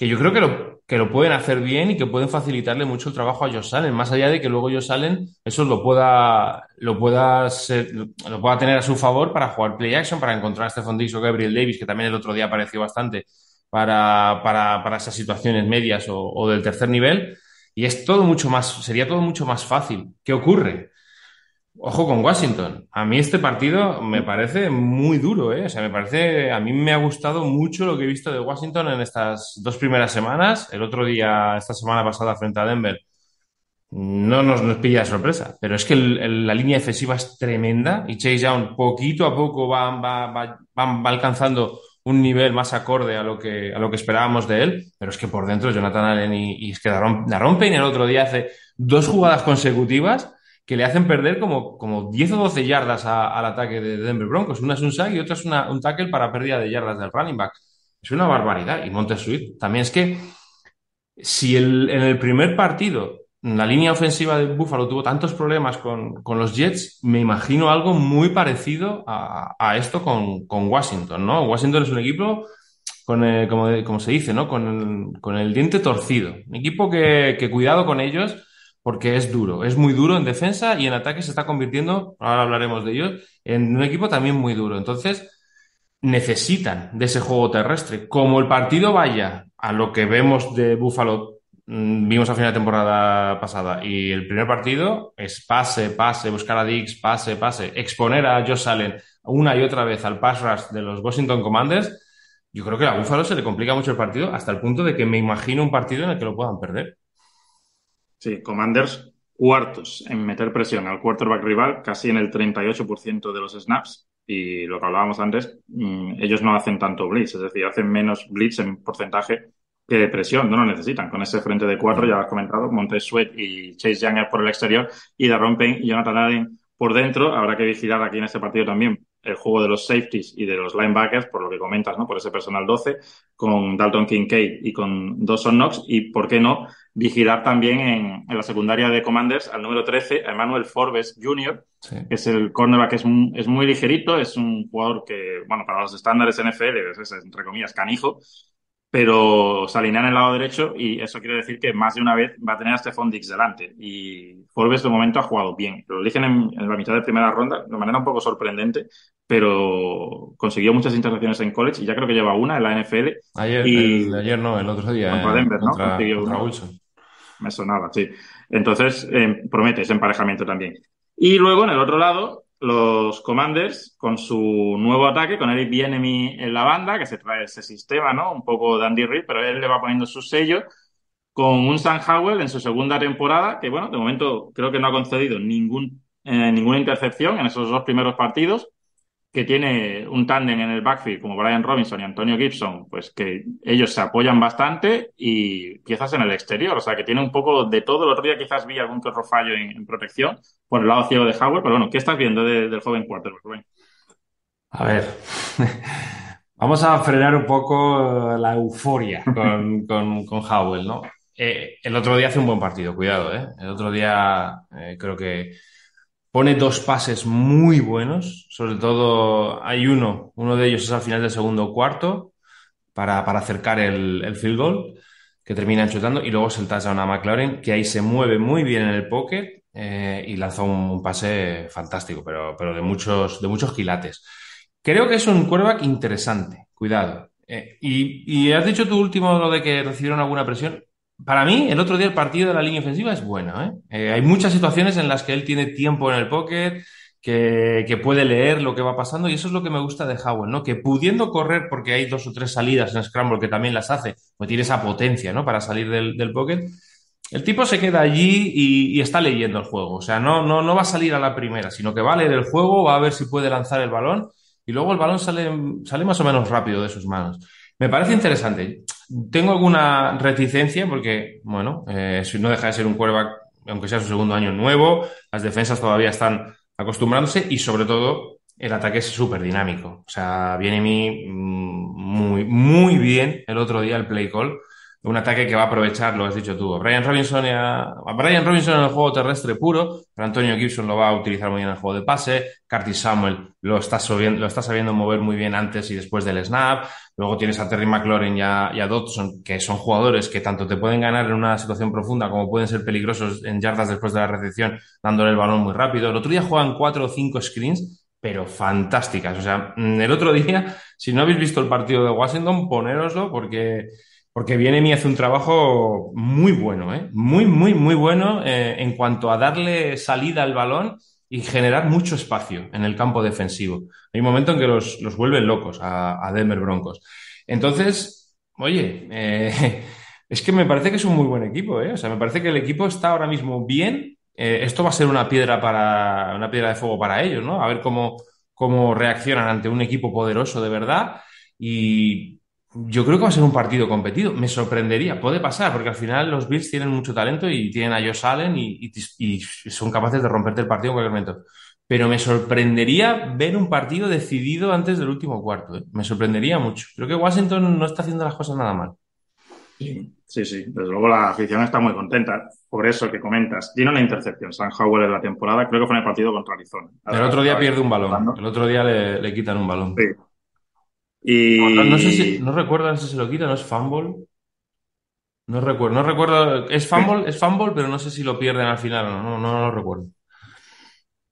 que yo creo que lo, que lo pueden hacer bien y que pueden facilitarle mucho el trabajo a Josh Allen, más allá de que luego Josh Allen eso lo pueda, lo pueda, ser, lo pueda tener a su favor para jugar play action, para encontrar a Stephon Diggs o Gabriel Davis, que también el otro día apareció bastante para, para, para esas situaciones medias o, o, del tercer nivel. Y es todo mucho más, sería todo mucho más fácil. ¿Qué ocurre? Ojo con Washington. A mí este partido me parece muy duro, ¿eh? O sea, me parece, a mí me ha gustado mucho lo que he visto de Washington en estas dos primeras semanas. El otro día, esta semana pasada frente a Denver, no nos, nos pilla sorpresa, pero es que la línea defensiva es tremenda y Chase Young poquito a poco va, va, va, va, alcanzando un nivel más acorde a lo que, a lo que esperábamos de él, pero es que por dentro Jonathan Allen y, y es que la rompen el otro día hace dos jugadas consecutivas que le hacen perder como, como 10 o 12 yardas al ataque de Denver Broncos. Una es un sack y otra es una, un tackle para pérdida de yardas del running back. Es una barbaridad. Y Montesuit también es que si en el primer partido la línea ofensiva de Buffalo tuvo tantos problemas con, con los Jets, me imagino algo muy parecido a, a esto con, con, Washington, ¿no? Washington es un equipo, con el, como, como, se dice, ¿no? Con el, con el diente torcido. Un equipo que, cuidado con ellos porque es duro, es muy duro en defensa y en ataque se está convirtiendo, ahora hablaremos de ellos, en un equipo también muy duro. Entonces, necesitan de ese juego terrestre. Como el partido vaya a lo que vemos de Buffalo Mm, vimos a final de temporada pasada y el primer partido es pase, pase, buscar a Dix, pase, pase, exponer a Josh Allen una y otra vez al pass rush de los Washington Commanders, yo creo que a Buffalo se le complica mucho el partido hasta el punto de que me imagino un partido en el que lo puedan perder. Sí, Commanders cuartos en meter presión al quarterback rival, casi en el 38% de los snaps. Y lo que hablábamos antes, mm, ellos no hacen tanto blitz, es decir, hacen menos blitz en porcentaje que de presión, no lo necesitan. Con ese frente de cuatro, ya lo has comentado, Montez Sweat y Chase Young por el exterior y Darron Payne y Jonathan Allen por dentro. Habrá que vigilar aquí en este partido también el juego de los safeties y de los linebackers, por lo que comentas, ¿no? Por ese personal 12, con Dalton Kincaid y con Dawson Knox, y por qué no, vigilar también en, la secundaria de Commanders al número 13, a Emmanuel Forbes Jr., que es el cornerback que es, es muy ligerito, es un jugador que, bueno, para los estándares NFL es, entre comillas, canijo, pero se alinea en el lado derecho y eso quiere decir que más de una vez va a tener a Stephon Dix delante. Y Forbes de momento ha jugado bien. Lo eligen en, la mitad de primera ronda de manera un poco sorprendente, pero consiguió muchas intercepciones en college y ya creo que lleva una en la NFL. Ayer, y, ayer no, el otro día. Contra Denver, ¿no? Contra, Wilson. Me sonaba, sí. Entonces, eh, promete ese emparejamiento también. Y luego, en el otro lado, los Commanders con su nuevo ataque, con Eric Bienemy en la banda, que se trae ese sistema, ¿no? Un poco de Andy Reid, pero él le va poniendo su sello, con un Sam Howell en su segunda temporada, que bueno, de momento creo que no ha concedido ningún, eh, ninguna intercepción en esos dos primeros partidos, que tiene un tándem en el backfield como Brian Robinson y Antonio Gibson, pues que ellos se apoyan bastante y piezas en el exterior, o sea que tiene un poco de todo. El otro día quizás vi algún que otro fallo en, protección por el lado ciego de Howard, pero bueno, ¿qué estás viendo del joven quarterback, Rubén? A ver, vamos a frenar un poco la euforia con, con, con Howell, ¿no? Eh, el otro día hace un buen partido, cuidado, ¿eh? El otro día eh, creo que Pone dos pases muy buenos, sobre todo hay uno, uno de ellos es al final del segundo cuarto para, para acercar el, el, field goal, que termina chutando, y luego se el touchdown a McLaren, que ahí se mueve muy bien en el pocket eh, y lanza un, pase fantástico, pero, pero de, muchos, de muchos quilates. Creo que es un quarterback interesante, cuidado. Eh, y, y has dicho tu último lo de que recibieron alguna presión para mí, el otro día el partido de la línea ofensiva es bueno. ¿eh? Eh, hay muchas situaciones en las que él tiene tiempo en el pocket, que, puede leer lo que va pasando, y eso es lo que me gusta de Howell, ¿no? Que pudiendo correr, porque hay dos o tres salidas en Scramble que también las hace, pues tiene esa potencia, ¿no? Para salir del, del pocket. El tipo se queda allí y, y, está leyendo el juego. O sea, no, no, no va a salir a la primera, sino que va a leer el juego, va a ver si puede lanzar el balón, y luego el balón sale, sale más o menos rápido de sus manos. Me parece interesante. Tengo alguna reticencia porque, bueno, eh, no deja de ser un quarterback, aunque sea su segundo año nuevo, las defensas todavía están acostumbrándose y sobre todo el ataque es súper dinámico. O sea, viene mm, muy, muy bien el otro día el play call un ataque que va a aprovechar, lo has dicho tú, Brian Robinson, a, a Brian Robinson en el juego terrestre puro, pero Antonio Gibson lo va a utilizar muy bien en el juego de pase, Curtis Samuel lo está, lo está sabiendo mover muy bien antes y después del snap, luego tienes a Terry McLaurin y a, y a Dodson, que son jugadores que tanto te pueden ganar en una situación profunda como pueden ser peligrosos en yardas después de la recepción, dándole el balón muy rápido. El otro día juegan cuatro o cinco screens, pero fantásticas. O sea, el otro día, si no habéis visto el partido de Washington, ponéroslo porque porque viene y hace un trabajo muy bueno, ¿eh? muy, muy, muy bueno eh, en cuanto a darle salida al balón y generar mucho espacio en el campo defensivo. Hay un momento en que los, los vuelven locos a, a, Denver Broncos. Entonces, oye, eh, es que me parece que es un muy buen equipo, ¿eh? O sea, me parece que el equipo está ahora mismo bien. Esto va a ser una piedra para, una piedra de fuego para ellos, ¿no? A ver cómo, cómo reaccionan ante un equipo poderoso de verdad. Y yo creo que va a ser un partido competido. Me sorprendería, puede pasar, porque al final los Bills tienen mucho talento y tienen a Josh Allen y, y, y, son capaces de romperte el partido en cualquier momento. Pero me sorprendería ver un partido decidido antes del último cuarto. ¿eh? Me sorprendería mucho. Creo que Washington no está haciendo las cosas nada mal. Sí. Sí, sí, desde luego la afición está muy contenta por eso que comentas. Tiene una intercepción, San Howell en la temporada, creo que fue en el partido contra Arizona. El otro día pierde un balón, el otro día le, quitan un balón. Sí. Y... No, sé si, no recuerdo si se lo quita, no es fumble. No recuerdo, no recuerdo, es fumble, es fumble, pero no sé si lo pierden al final o no, no, no lo recuerdo.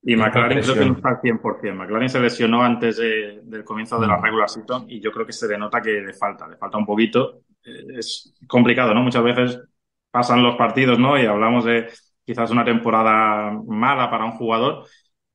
Y McLaren creo que no está al 100%. McLaren se lesionó antes del comienzo de la regular season y yo creo que se denota que le falta, le falta un poquito. Eh, es complicado, ¿no? Muchas veces pasan los partidos, ¿no? Y hablamos de quizás una temporada mala para un jugador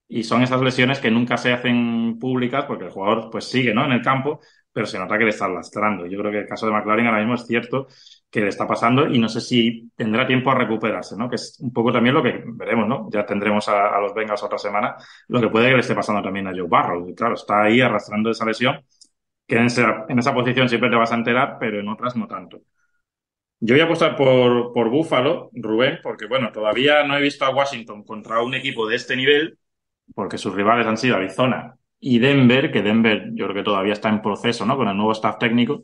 y son esas lesiones que nunca se hacen públicas porque el jugador pues sigue, ¿no? En el campo, pero se nota que le está lastrando. Yo creo que el caso de McLaren ahora mismo es cierto que le está pasando y no sé si tendrá tiempo a recuperarse, ¿no? Que es un poco también lo que veremos, ¿no? Ya tendremos a, los Bengals otra semana, lo que puede que le esté pasando también a Joe Barrow. Y claro, está ahí arrastrando esa lesión, que en esa, en esa posición siempre te vas a enterar, pero en otras no tanto. Yo voy a apostar por, por Buffalo, Rubén, porque bueno, todavía no he visto a Washington contra un equipo de este nivel, porque sus rivales han sido Arizona y Denver, que Denver yo creo que todavía está en proceso, ¿no? Con el nuevo staff técnico.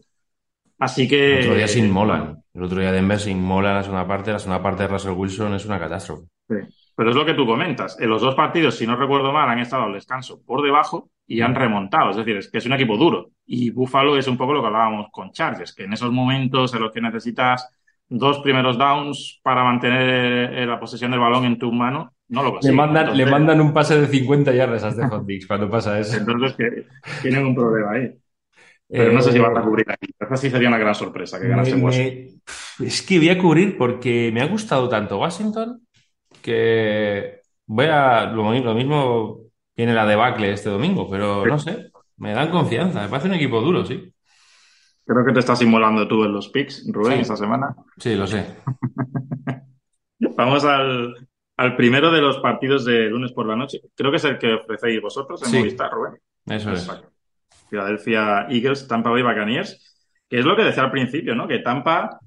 Así que. El otro día se inmolan. El otro día Denver se inmola en la segunda parte. La segunda parte de Russell Wilson es una catástrofe. Sí. Pero es lo que tú comentas. En los dos partidos, si no recuerdo mal, han estado al descanso por debajo y han remontado. Es decir, es que es un equipo duro. Y Buffalo es un poco lo que hablábamos con Chargers, que en esos momentos en los que necesitas dos primeros downs para mantener eh, la posesión del balón en tu mano, no lo. Le mandan, le mandan un pase de 50 yardas a Stefan Diggs cuando pasa eso. Entonces, que tienen un problema ahí. Pero no sé si van a cubrir aquí. Esa sí sería una gran sorpresa que ganase Washington. Es que voy a cubrir porque me ha gustado tanto Washington que voy a. Lo, lo mismo viene la debacle este domingo, pero no sé. Me dan confianza. Me parece un equipo duro, sí. Creo que te estás inmolando tú en los picks, Rubén, esta semana. Sí, lo sé. Vamos al, al, primero de los partidos de lunes por la noche. Creo que es el que ofrecéis vosotros en Movistar, Rubén. Eso es. Philadelphia Eagles, Tampa Bay Buccaneers, que es lo que decía al principio, ¿no? Que Tampa,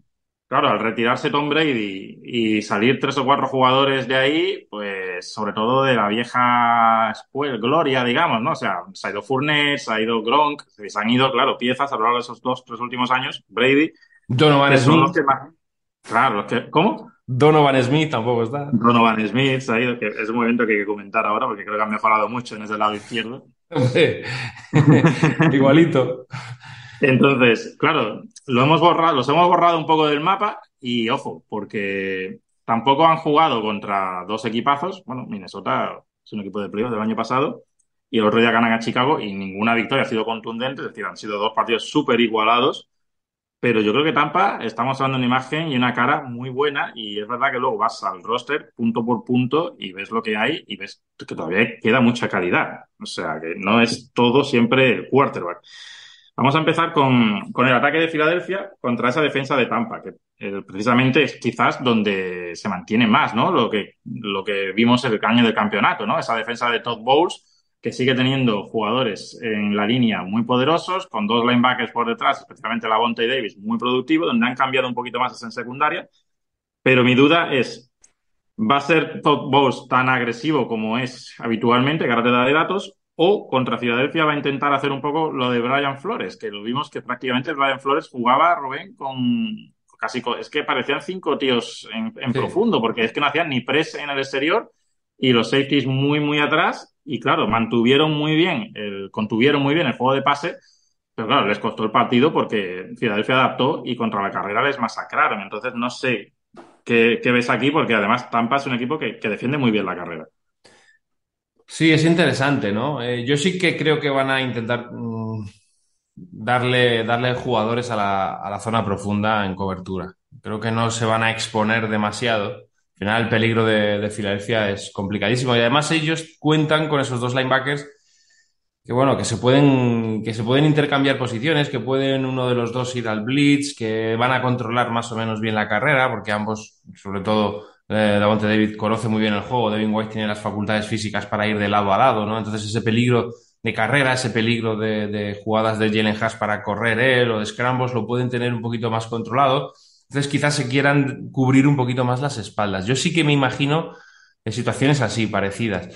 claro, al retirarse Tom Brady y salir tres o cuatro jugadores de ahí, pues sobre todo de la vieja gloria, digamos, ¿no? O sea, se ha ido Fournette, se ha ido Gronk, se han ido, claro, piezas a lo largo de esos dos, tres últimos años, Brady. Donovan Smith. Claro, que, ¿cómo? Donovan Smith tampoco está. Donovan Smith se ha ido, que es un momento que hay que comentar ahora porque creo que han mejorado mucho en ese lado izquierdo. Igualito. Entonces, claro, lo hemos borrado, los hemos borrado un poco del mapa y ojo, porque tampoco han jugado contra dos equipazos. Bueno, Minnesota es un equipo de playoff del año pasado y el otro día ganan a Chicago y ninguna victoria ha sido contundente, es decir, han sido dos partidos súper igualados pero yo creo que Tampa está mostrando una imagen y una cara muy buena y es verdad que luego vas al roster punto por punto y ves lo que hay y ves que todavía queda mucha calidad. O sea, que no es todo siempre quarterback. Vamos a empezar con, con el ataque de Filadelfia contra esa defensa de Tampa, que eh, precisamente es quizás donde se mantiene más, ¿no? Lo que, lo que vimos el año del campeonato, ¿no? Esa defensa de Todd Bowles que sigue teniendo jugadores en la línea muy poderosos, con dos linebackers por detrás, especialmente la y Davis, muy productivo, donde han cambiado un poquito más en secundaria. Pero mi duda es, ¿va a ser Todd Bowles tan agresivo como es habitualmente, carrera de datos, o contra Filadelfia va a intentar hacer un poco lo de Brian Flores, que lo vimos que prácticamente Brian Flores jugaba, Rubén, con casi, es que parecían cinco tíos en, profundo, porque es que no hacían ni press en el exterior y los safeties muy, muy atrás y claro, mantuvieron muy bien, contuvieron muy bien el juego de pase, pero claro, les costó el partido porque Filadelfia adaptó y contra la carrera les masacraron. Entonces no sé qué, ves aquí porque además Tampa es un equipo que, defiende muy bien la carrera. Sí, es interesante, ¿no? Eh, yo sí que creo que van a intentar mm, darle, darle jugadores a la, a la zona profunda en cobertura. Creo que no se van a exponer demasiado final el peligro de, Filadelfia es complicadísimo. Y además ellos cuentan con esos dos linebackers que bueno, que se pueden, que se pueden intercambiar posiciones, que pueden uno de los dos ir al blitz, que van a controlar más o menos bien la carrera, porque ambos, sobre todo eh, Davante David conoce muy bien el juego, Devin White tiene las facultades físicas para ir de lado a lado, ¿no? Entonces ese peligro de carrera, ese peligro de, de jugadas de Jalen Haas para correr él o de scrambles lo pueden tener un poquito más controlado entonces quizás se quieran cubrir un poquito más las espaldas. Yo sí que me imagino situaciones así, parecidas.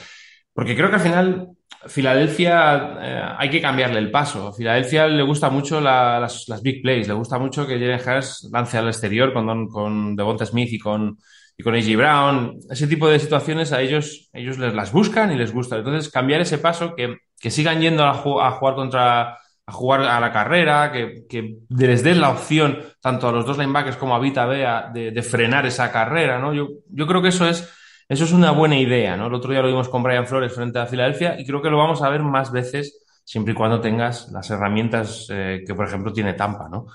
Porque creo que al final Filadelfia eh, hay que cambiarle el paso. A Filadelfia le gusta mucho las, big plays, le gusta mucho que Jalen Hurts lance al exterior con, con Devonta Smith y con, y con A.J. Brown. Ese tipo de situaciones a ellos, ellos les las buscan y les gusta. Entonces, cambiar ese paso, que, que sigan yendo a jugar contra a jugar a la carrera, que, que les den la opción tanto a los dos linebackers como a Vita Bea de, de, frenar esa carrera, ¿no? Yo, yo creo que eso es, eso es una buena idea, ¿no? El otro día lo vimos con Brian Flores frente a Filadelfia y creo que lo vamos a ver más veces siempre y cuando tengas las herramientas eh, que, por ejemplo, tiene Tampa, ¿no?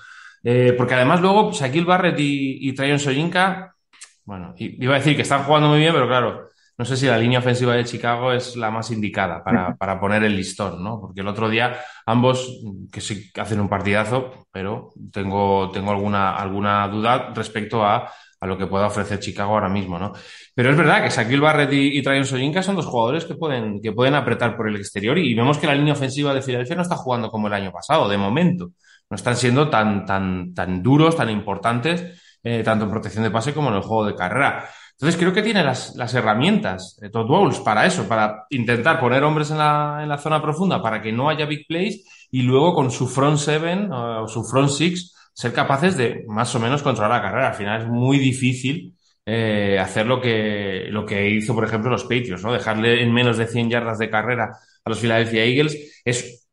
Eh, porque además luego Shaquille Barrett y, y Trayon Soyinka, bueno, iba a decir que están jugando muy bien, pero claro, no sé si la línea ofensiva de Chicago es la más indicada para, para, poner el listón, ¿no? Porque el otro día ambos, que sí hacen un partidazo, pero tengo, tengo alguna, alguna duda respecto a, a lo que pueda ofrecer Chicago ahora mismo, ¿no? Pero es verdad que Shaquille Barrett y, y Soyinka son dos jugadores que pueden, que pueden apretar por el exterior y vemos que la línea ofensiva de Filadelfia no está jugando como el año pasado, de momento. No están siendo tan, tan, tan duros, tan importantes, eh, tanto en protección de pase como en el juego de carrera. Entonces creo que tiene las, herramientas, eh, Todd Bowles, para eso, para intentar poner hombres en la, en la zona profunda para que no haya big plays y luego con su front seven o su front six ser capaces de más o menos controlar la carrera. Al final es muy difícil eh, hacer lo que, lo que hizo, por ejemplo, los Patriots, ¿no? Dejarle en menos de 100 yardas de carrera a los Philadelphia Eagles es,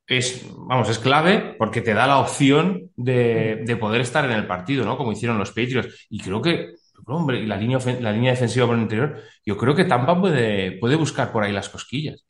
vamos, es clave porque te da la opción de poder estar en el partido, ¿no? Como hicieron los Patriots. Y creo que hombre, y la línea, la línea defensiva por el interior, yo creo que Tampa puede, puede buscar por ahí las cosquillas.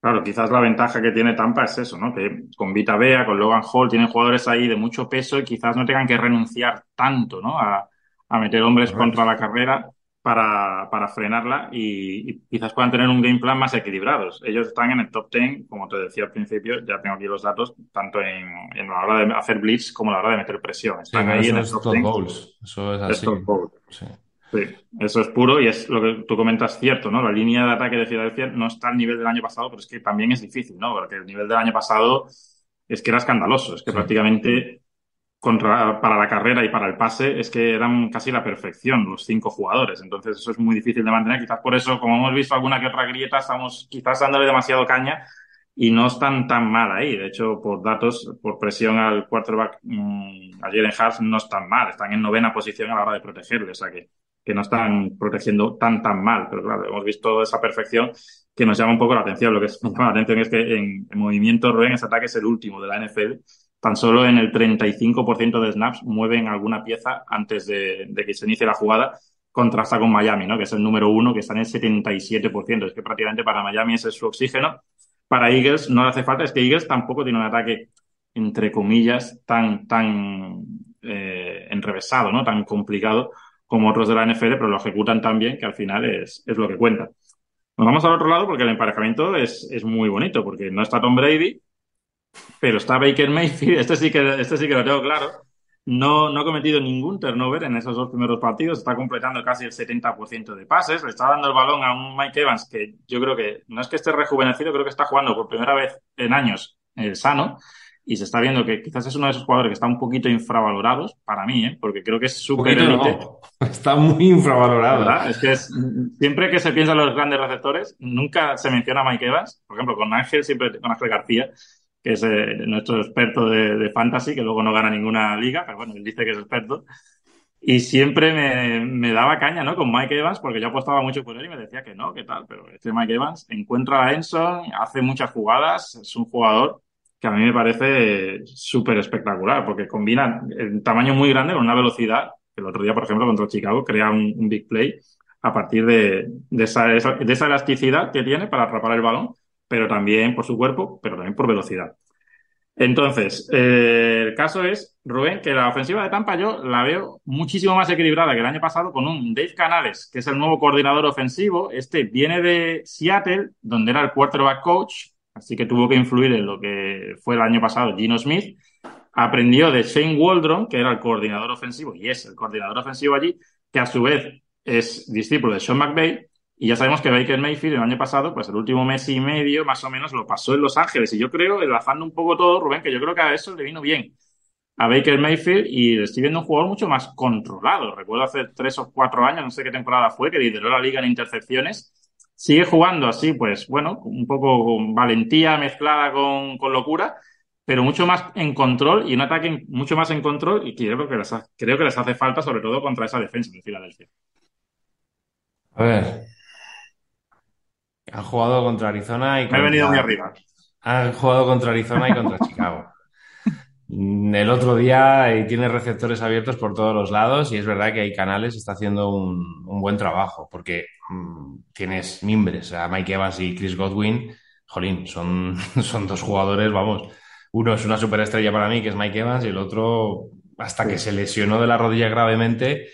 Claro, quizás la ventaja que tiene Tampa es eso, ¿no? Que con Vita Bea, con Logan Hall, tienen jugadores ahí de mucho peso y quizás no tengan que renunciar tanto, ¿no? A, a meter hombres contra la carrera para, para frenarla y, y, quizás puedan tener un game plan más equilibrados. Ellos están en el top 10, como te decía al principio, ya tengo aquí los datos, tanto en, en la hora de hacer blitz como a la hora de meter presión. Están sí, ahí en el top, top 10. Goals. Eso es así. Sí. sí. eso es puro y es lo que tú comentas cierto, ¿no? La línea de ataque de Filadelfia no está al nivel del año pasado, pero es que también es difícil, ¿no? Porque el nivel del año pasado es que era escandaloso, es que sí. prácticamente contra, para la carrera y para el pase es que eran casi la perfección los cinco jugadores. Entonces eso es muy difícil de mantener. Quizás por eso, como hemos visto alguna que otra grieta, estamos quizás dándole demasiado caña y no están tan mal ahí. De hecho, por datos, por presión al quarterback, mmm, a Jalen Hurts no están mal. Están en novena posición a la hora de protegerle. O sea que, que no están protegiendo tan, tan mal. Pero claro, hemos visto esa perfección que nos llama un poco la atención. Lo que me llama la atención es que en, en movimiento Rubén, ese ataque es el último de la NFL tan solo en el 35% de snaps mueven alguna pieza antes de, que se inicie la jugada, contrasta con Miami, ¿no? Que es el número uno, que está en el 77%. Es que prácticamente para Miami ese es su oxígeno. Para Eagles no le hace falta, es que Eagles tampoco tiene un ataque, entre comillas, tan, tan eh, enrevesado, ¿no? Tan complicado como otros de la NFL, pero lo ejecutan tan bien que al final es, es lo que cuenta. Nos vamos al otro lado porque el emparejamiento es, es muy bonito, porque no está Tom Brady, pero está Baker Mayfield, este sí que, este sí que lo tengo claro. No, no ha cometido ningún turnover en esos dos primeros partidos, está completando casi el 70% de pases, le está dando el balón a un Mike Evans que yo creo que no es que esté rejuvenecido, creo que está jugando por primera vez en años el sano y se está viendo que quizás es uno de esos jugadores que está un poquito infravalorados para mí, ¿eh? porque creo que es súper élite. No. Está muy infravalorado. ¿verdad? Es que es, siempre que se piensa en los grandes receptores, nunca se menciona a Mike Evans. Por ejemplo, con Ángel, siempre con Ángel García, que es eh, nuestro experto de, de, fantasy, que luego no gana ninguna liga, pero bueno, él dice que es experto. Y siempre me, me, daba caña, ¿no? Con Mike Evans, porque yo apostaba mucho por él y me decía que no, que tal, pero este Mike Evans encuentra a Enson, hace muchas jugadas, es un jugador que a mí me parece súper espectacular, porque combina el tamaño muy grande con una velocidad, que el otro día, por ejemplo, contra Chicago, crea un, un big play a partir de, de, esa, de esa elasticidad que tiene para atrapar el balón pero también por su cuerpo, pero también por velocidad. Entonces, eh, el caso es, Rubén, que la ofensiva de Tampa yo la veo muchísimo más equilibrada que el año pasado con un Dave Canales, que es el nuevo coordinador ofensivo. Este viene de Seattle, donde era el quarterback coach, así que tuvo que influir en lo que fue el año pasado Gino Smith. Aprendió de Shane Waldron, que era el coordinador ofensivo, y es el coordinador ofensivo allí, que a su vez es discípulo de Sean McVay, y ya sabemos que Baker Mayfield el año pasado, pues el último mes y medio más o menos lo pasó en Los Ángeles. Y yo creo, enlazando un poco todo, Rubén, que yo creo que a eso le vino bien a Baker Mayfield y le estoy viendo un jugador mucho más controlado. Recuerdo hace tres o cuatro años, no sé qué temporada fue, que lideró la liga en intercepciones sigue jugando así, pues bueno, un poco con valentía mezclada con, con locura, pero mucho más en control y un ataque mucho más en control y creo que les, creo que les hace falta sobre todo contra esa defensa de Filadelfia. A ver. Han jugado contra Arizona y contra... Me he venido muy arriba. Han jugado contra Arizona y contra Chicago. El otro día y tiene receptores abiertos por todos los lados y es verdad que hay canales, está haciendo un, un buen trabajo porque mmm, tienes mimbres, a Mike Evans y Chris Godwin, jolín, son, son dos jugadores, vamos, uno es una superestrella para mí que es Mike Evans y el otro, hasta que se lesionó de la rodilla gravemente,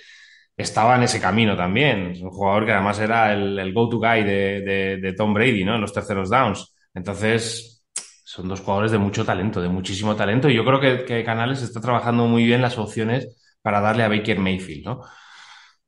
estaba en ese camino también. Es un jugador que además era el, go-to guy de, Tom Brady, ¿no? En los terceros downs. Entonces, son dos jugadores de mucho talento, de muchísimo talento, y yo creo que, que Canales está trabajando muy bien las opciones para darle a Baker Mayfield, ¿no?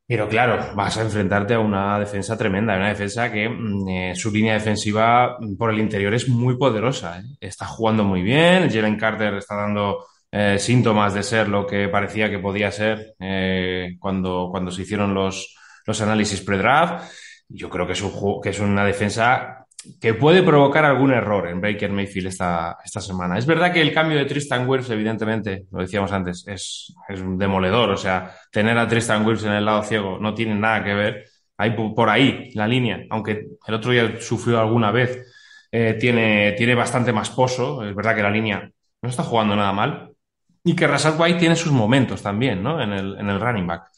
Pero claro, vas a enfrentarte a una defensa tremenda, una defensa que mm, eh, su línea defensiva por el interior es muy poderosa. ¿eh? Está jugando muy bien, Jalen Carter está dando eh, síntomas de ser lo que parecía que podía ser eh, cuando, cuando se hicieron los, los análisis pre-draft. Yo creo que es, un, que es una defensa que puede provocar algún error en Baker Mayfield esta, esta semana. Es verdad que el cambio de Tristan Wirfs, evidentemente, lo decíamos antes, es, es un demoledor. O sea, tener a Tristan Wirfs en el lado ciego no tiene nada que ver. Hay por ahí la línea, aunque el otro día sufrió alguna vez, eh, tiene, tiene bastante más pozo. Es verdad que la línea no está jugando nada mal. Y que Rashad White tiene sus momentos también, ¿no? En el, en el running back.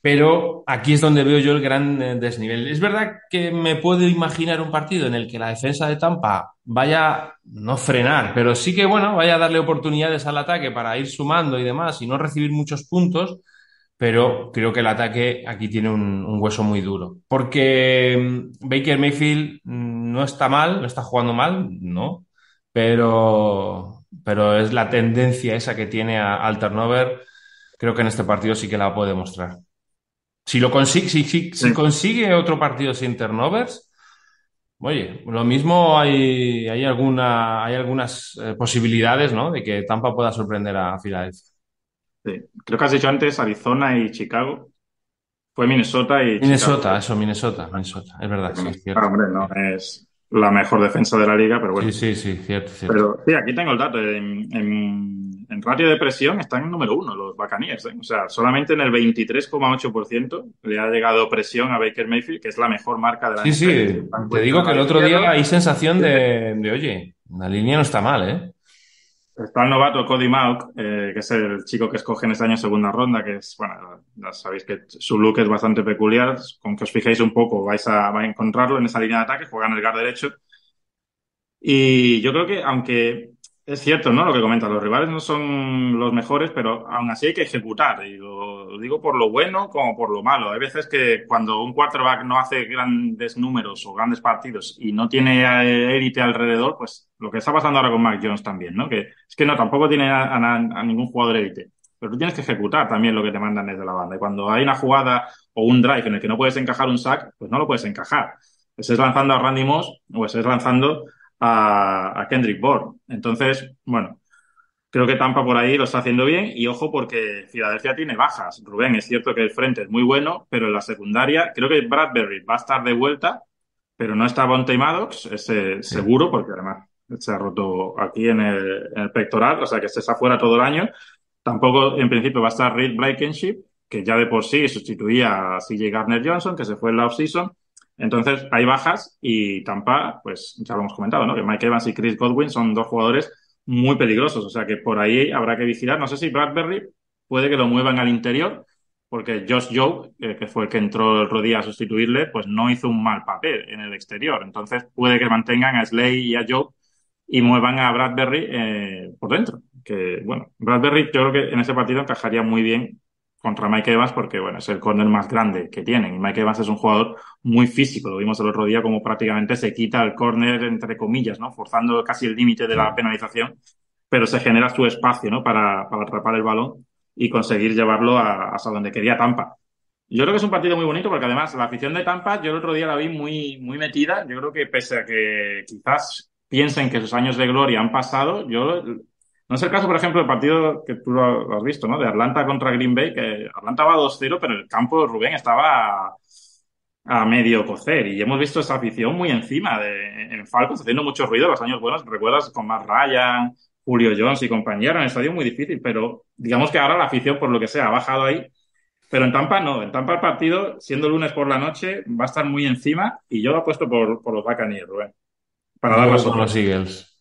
Pero aquí es donde veo yo el gran eh, desnivel. Es verdad que me puedo imaginar un partido en el que la defensa de Tampa vaya, no frenar, pero sí que, bueno, vaya a darle oportunidades al ataque para ir sumando y demás y no recibir muchos puntos. Pero creo que el ataque aquí tiene un, un hueso muy duro. Porque mm, Baker Mayfield mm, no está mal, no está jugando mal, no. Pero, pero es la tendencia esa que tiene a, al turnover. Creo que en este partido sí que la puede mostrar. Si lo consigue, si, si, si consigue otro partido sin turnovers, oye, lo mismo hay, hay alguna, hay algunas eh, posibilidades, ¿no? De que Tampa pueda sorprender a Filadelfia. Sí. Creo que has dicho antes Arizona y Chicago. Fue Minnesota y Minnesota, Chicago. eso, Minnesota, Minnesota. Es verdad, sí, es cierto. Ah, hombre, no es la mejor defensa de la liga, pero bueno. Sí, sí, sí, cierto, cierto. Pero sí, aquí tengo el dato. En, en, en ratio de presión están en número uno los Buccaneers. ¿eh? O sea, solamente en el 23,8% le ha llegado presión a Baker Mayfield, que es la mejor marca de la Sí, sí, te digo que el otro día hay sensación de, de, oye, la línea no está mal, ¿eh? Está el novato Cody Mauk, eh, que es el chico que escoge en este año segunda ronda, que es, bueno, ya sabéis que su look es bastante peculiar, con que os fijéis un poco vais a, vais a encontrarlo en esa línea de ataque, juega en el guard derecho. Y yo creo que, aunque es cierto, ¿no? Lo que comentas, los rivales no son los mejores, pero aún así hay que ejecutar. Y lo digo por lo bueno como por lo malo. Hay veces que cuando un quarterback no hace grandes números o grandes partidos y no tiene élite alrededor, pues lo que está pasando ahora con Mac Jones también, ¿no? Que es que no, tampoco tiene a, a, a ningún jugador élite. Pero tú tienes que ejecutar también lo que te mandan desde la banda. Y cuando hay una jugada o un drive en el que no puedes encajar un sack, pues no lo puedes encajar. Estés lanzando a Randy Moss o estés lanzando a, a Kendrick Bourne. Entonces, bueno, creo que Tampa por ahí lo está haciendo bien y ojo porque Filadelfia tiene bajas. Rubén, es cierto que el frente es muy bueno, pero en la secundaria creo que Bradbury va a estar de vuelta, pero no está Bonte Maddox, ese sí. seguro, porque además se ha roto aquí en el, en el, pectoral, o sea que se está fuera todo el año. Tampoco en principio va a estar Reed Blankenship, que ya de por sí sustituía a CJ Gardner Johnson, que se fue en la offseason. Entonces, hay bajas y Tampa, pues ya lo hemos comentado, ¿no? Que Mike Evans y Chris Godwin son dos jugadores muy peligrosos, o sea que por ahí habrá que vigilar. No sé si Bradbury puede que lo muevan al interior, porque Josh Joe, eh, que fue el que entró el otro día a sustituirle, pues no hizo un mal papel en el exterior. Entonces, puede que mantengan a Slay y a Joe y muevan a Bradbury eh, por dentro. Que, bueno, Bradbury yo creo que en ese partido encajaría muy bien contra Mike Evans porque, bueno, es el corner más grande que tienen. Y Mike Evans es un jugador muy físico. Lo vimos el otro día como prácticamente se quita el corner, entre comillas, ¿no? Forzando casi el límite de la penalización, pero se genera su espacio, ¿no? Para, para atrapar el balón y conseguir llevarlo a, hasta donde quería Tampa. Yo creo que es un partido muy bonito porque además la afición de Tampa, yo el otro día la vi muy, muy metida. Yo creo que pese a que quizás piensen que sus años de gloria han pasado, yo no es el caso, por ejemplo, del partido que tú lo has visto, ¿no? De Atlanta contra Green Bay, que Atlanta va 2-0, pero el campo de Rubén estaba a medio cocer y hemos visto esa afición muy encima de, en Falcons haciendo mucho ruido los años buenos. ¿Recuerdas con Matt Ryan, Julio Jones y compañía? Era un estadio muy difícil, pero digamos que ahora la afición, por lo que sea, ha bajado ahí. Pero en Tampa no, en Tampa el partido, siendo lunes por la noche, va a estar muy encima y yo lo he puesto por, por los Buccaneers, Rubén. Para dar con los Eagles.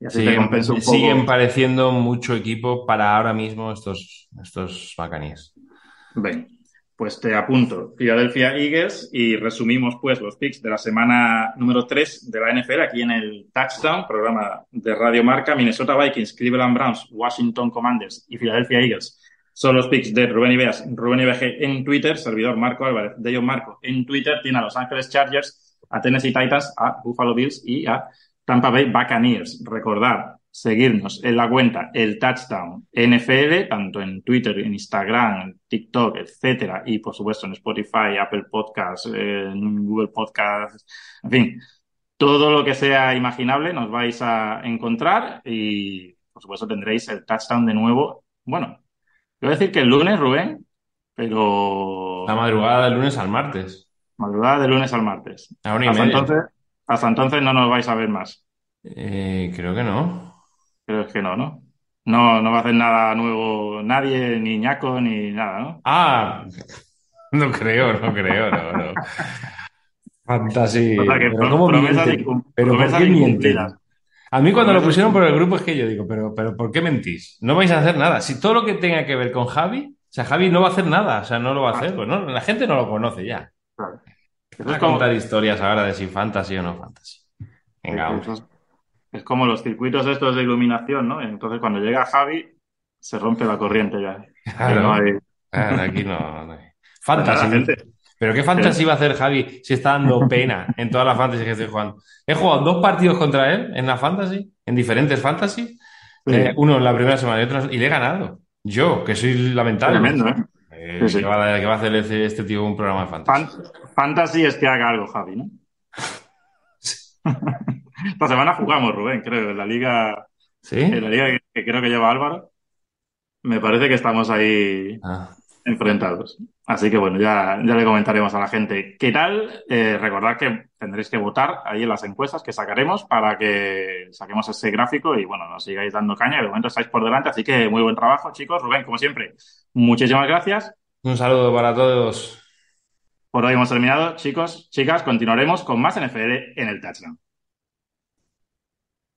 Y así Siguen, compenso un poco. siguen pareciendo mucho equipo para ahora mismo estos, estos Buccaneers. Ven, pues te apunto. Philadelphia Eagles y resumimos pues los picks de la semana número 3 de la NFL aquí en el Touchdown, programa de Radio Marca, Minnesota Vikings, Cleveland Browns, Washington Commanders y Philadelphia Eagles. Son los picks de Rubén Ibeas, Rubén IBG en Twitter, servidor Marco Álvarez, de John Marco en Twitter, tiene a Los Ángeles Chargers, a Tennessee Titans, a Buffalo Bills y a Tampa Bay Buccaneers. Recordad, seguirnos en la cuenta El Touchdown NFL, tanto en Twitter, en Instagram, en TikTok, etcétera, y por supuesto en Spotify, Apple Podcasts, eh, Google Podcasts, en fin, todo lo que sea imaginable nos vais a encontrar y por supuesto tendréis el touchdown de nuevo. Bueno, voy a decir que el lunes, Rubén, pero La madrugada del lunes al martes. madrugada de lunes al martes. Hasta entonces, hasta entonces no nos vais a ver más. Eh, creo que no. Creo que no, ¿no? No, no va a hacer nada nuevo nadie, ni ñaco, ni nada, ¿no? Ah, no creo, no creo, no, no. Fantasy. O sea que Pero ¿cómo promesas mienten? incum- ¿Pero por promesas qué mienten? incumplidas. A mí cuando lo pusieron por el grupo es que yo digo, pero, pero ¿por qué mentís? No vais a hacer nada. Si todo lo que tenga que ver con Javi, o sea, Javi no va a hacer nada, o sea, no lo va a hacer, pues no, la gente no lo conoce ya. Claro. A como, contar historias ahora de si fantasy o no fantasy. Venga, es- como los circuitos estos de iluminación, ¿no? Entonces cuando llega Javi, se rompe la corriente ya. Claro. no hay- Ah, aquí no, no hay. Fantasy. ¿Pero qué fantasy va a hacer Javi si está dando pena en todas las fantasy que estoy jugando? He jugado dos partidos contra él en la fantasy, en diferentes fantasy. Sí. Eh, uno en la primera semana y otro y le he ganado. Yo, que soy lamentable. Tremendo, ¿eh? Eh, Sí, sí. ¿qué, va a, qué va a hacer este, este tío un programa de fantasy? Fan- fantasy es que haga algo, Javi, ¿no? Esta semana jugamos, Rubén, creo, en la liga, ¿Sí? en la liga que, que creo que lleva Álvaro. Me parece que estamos ahí Ah, enfrentados. Así que bueno, ya, ya le comentaremos a la gente qué tal. Eh, recordad que tendréis que votar ahí en las encuestas que sacaremos para que saquemos ese gráfico y bueno, nos sigáis dando caña. De momento estáis por delante, así que muy buen trabajo, chicos. Rubén, como siempre, muchísimas gracias. un saludo para todos. Por hoy hemos terminado, chicos, chicas. Continuaremos con más NFL en el Touchdown.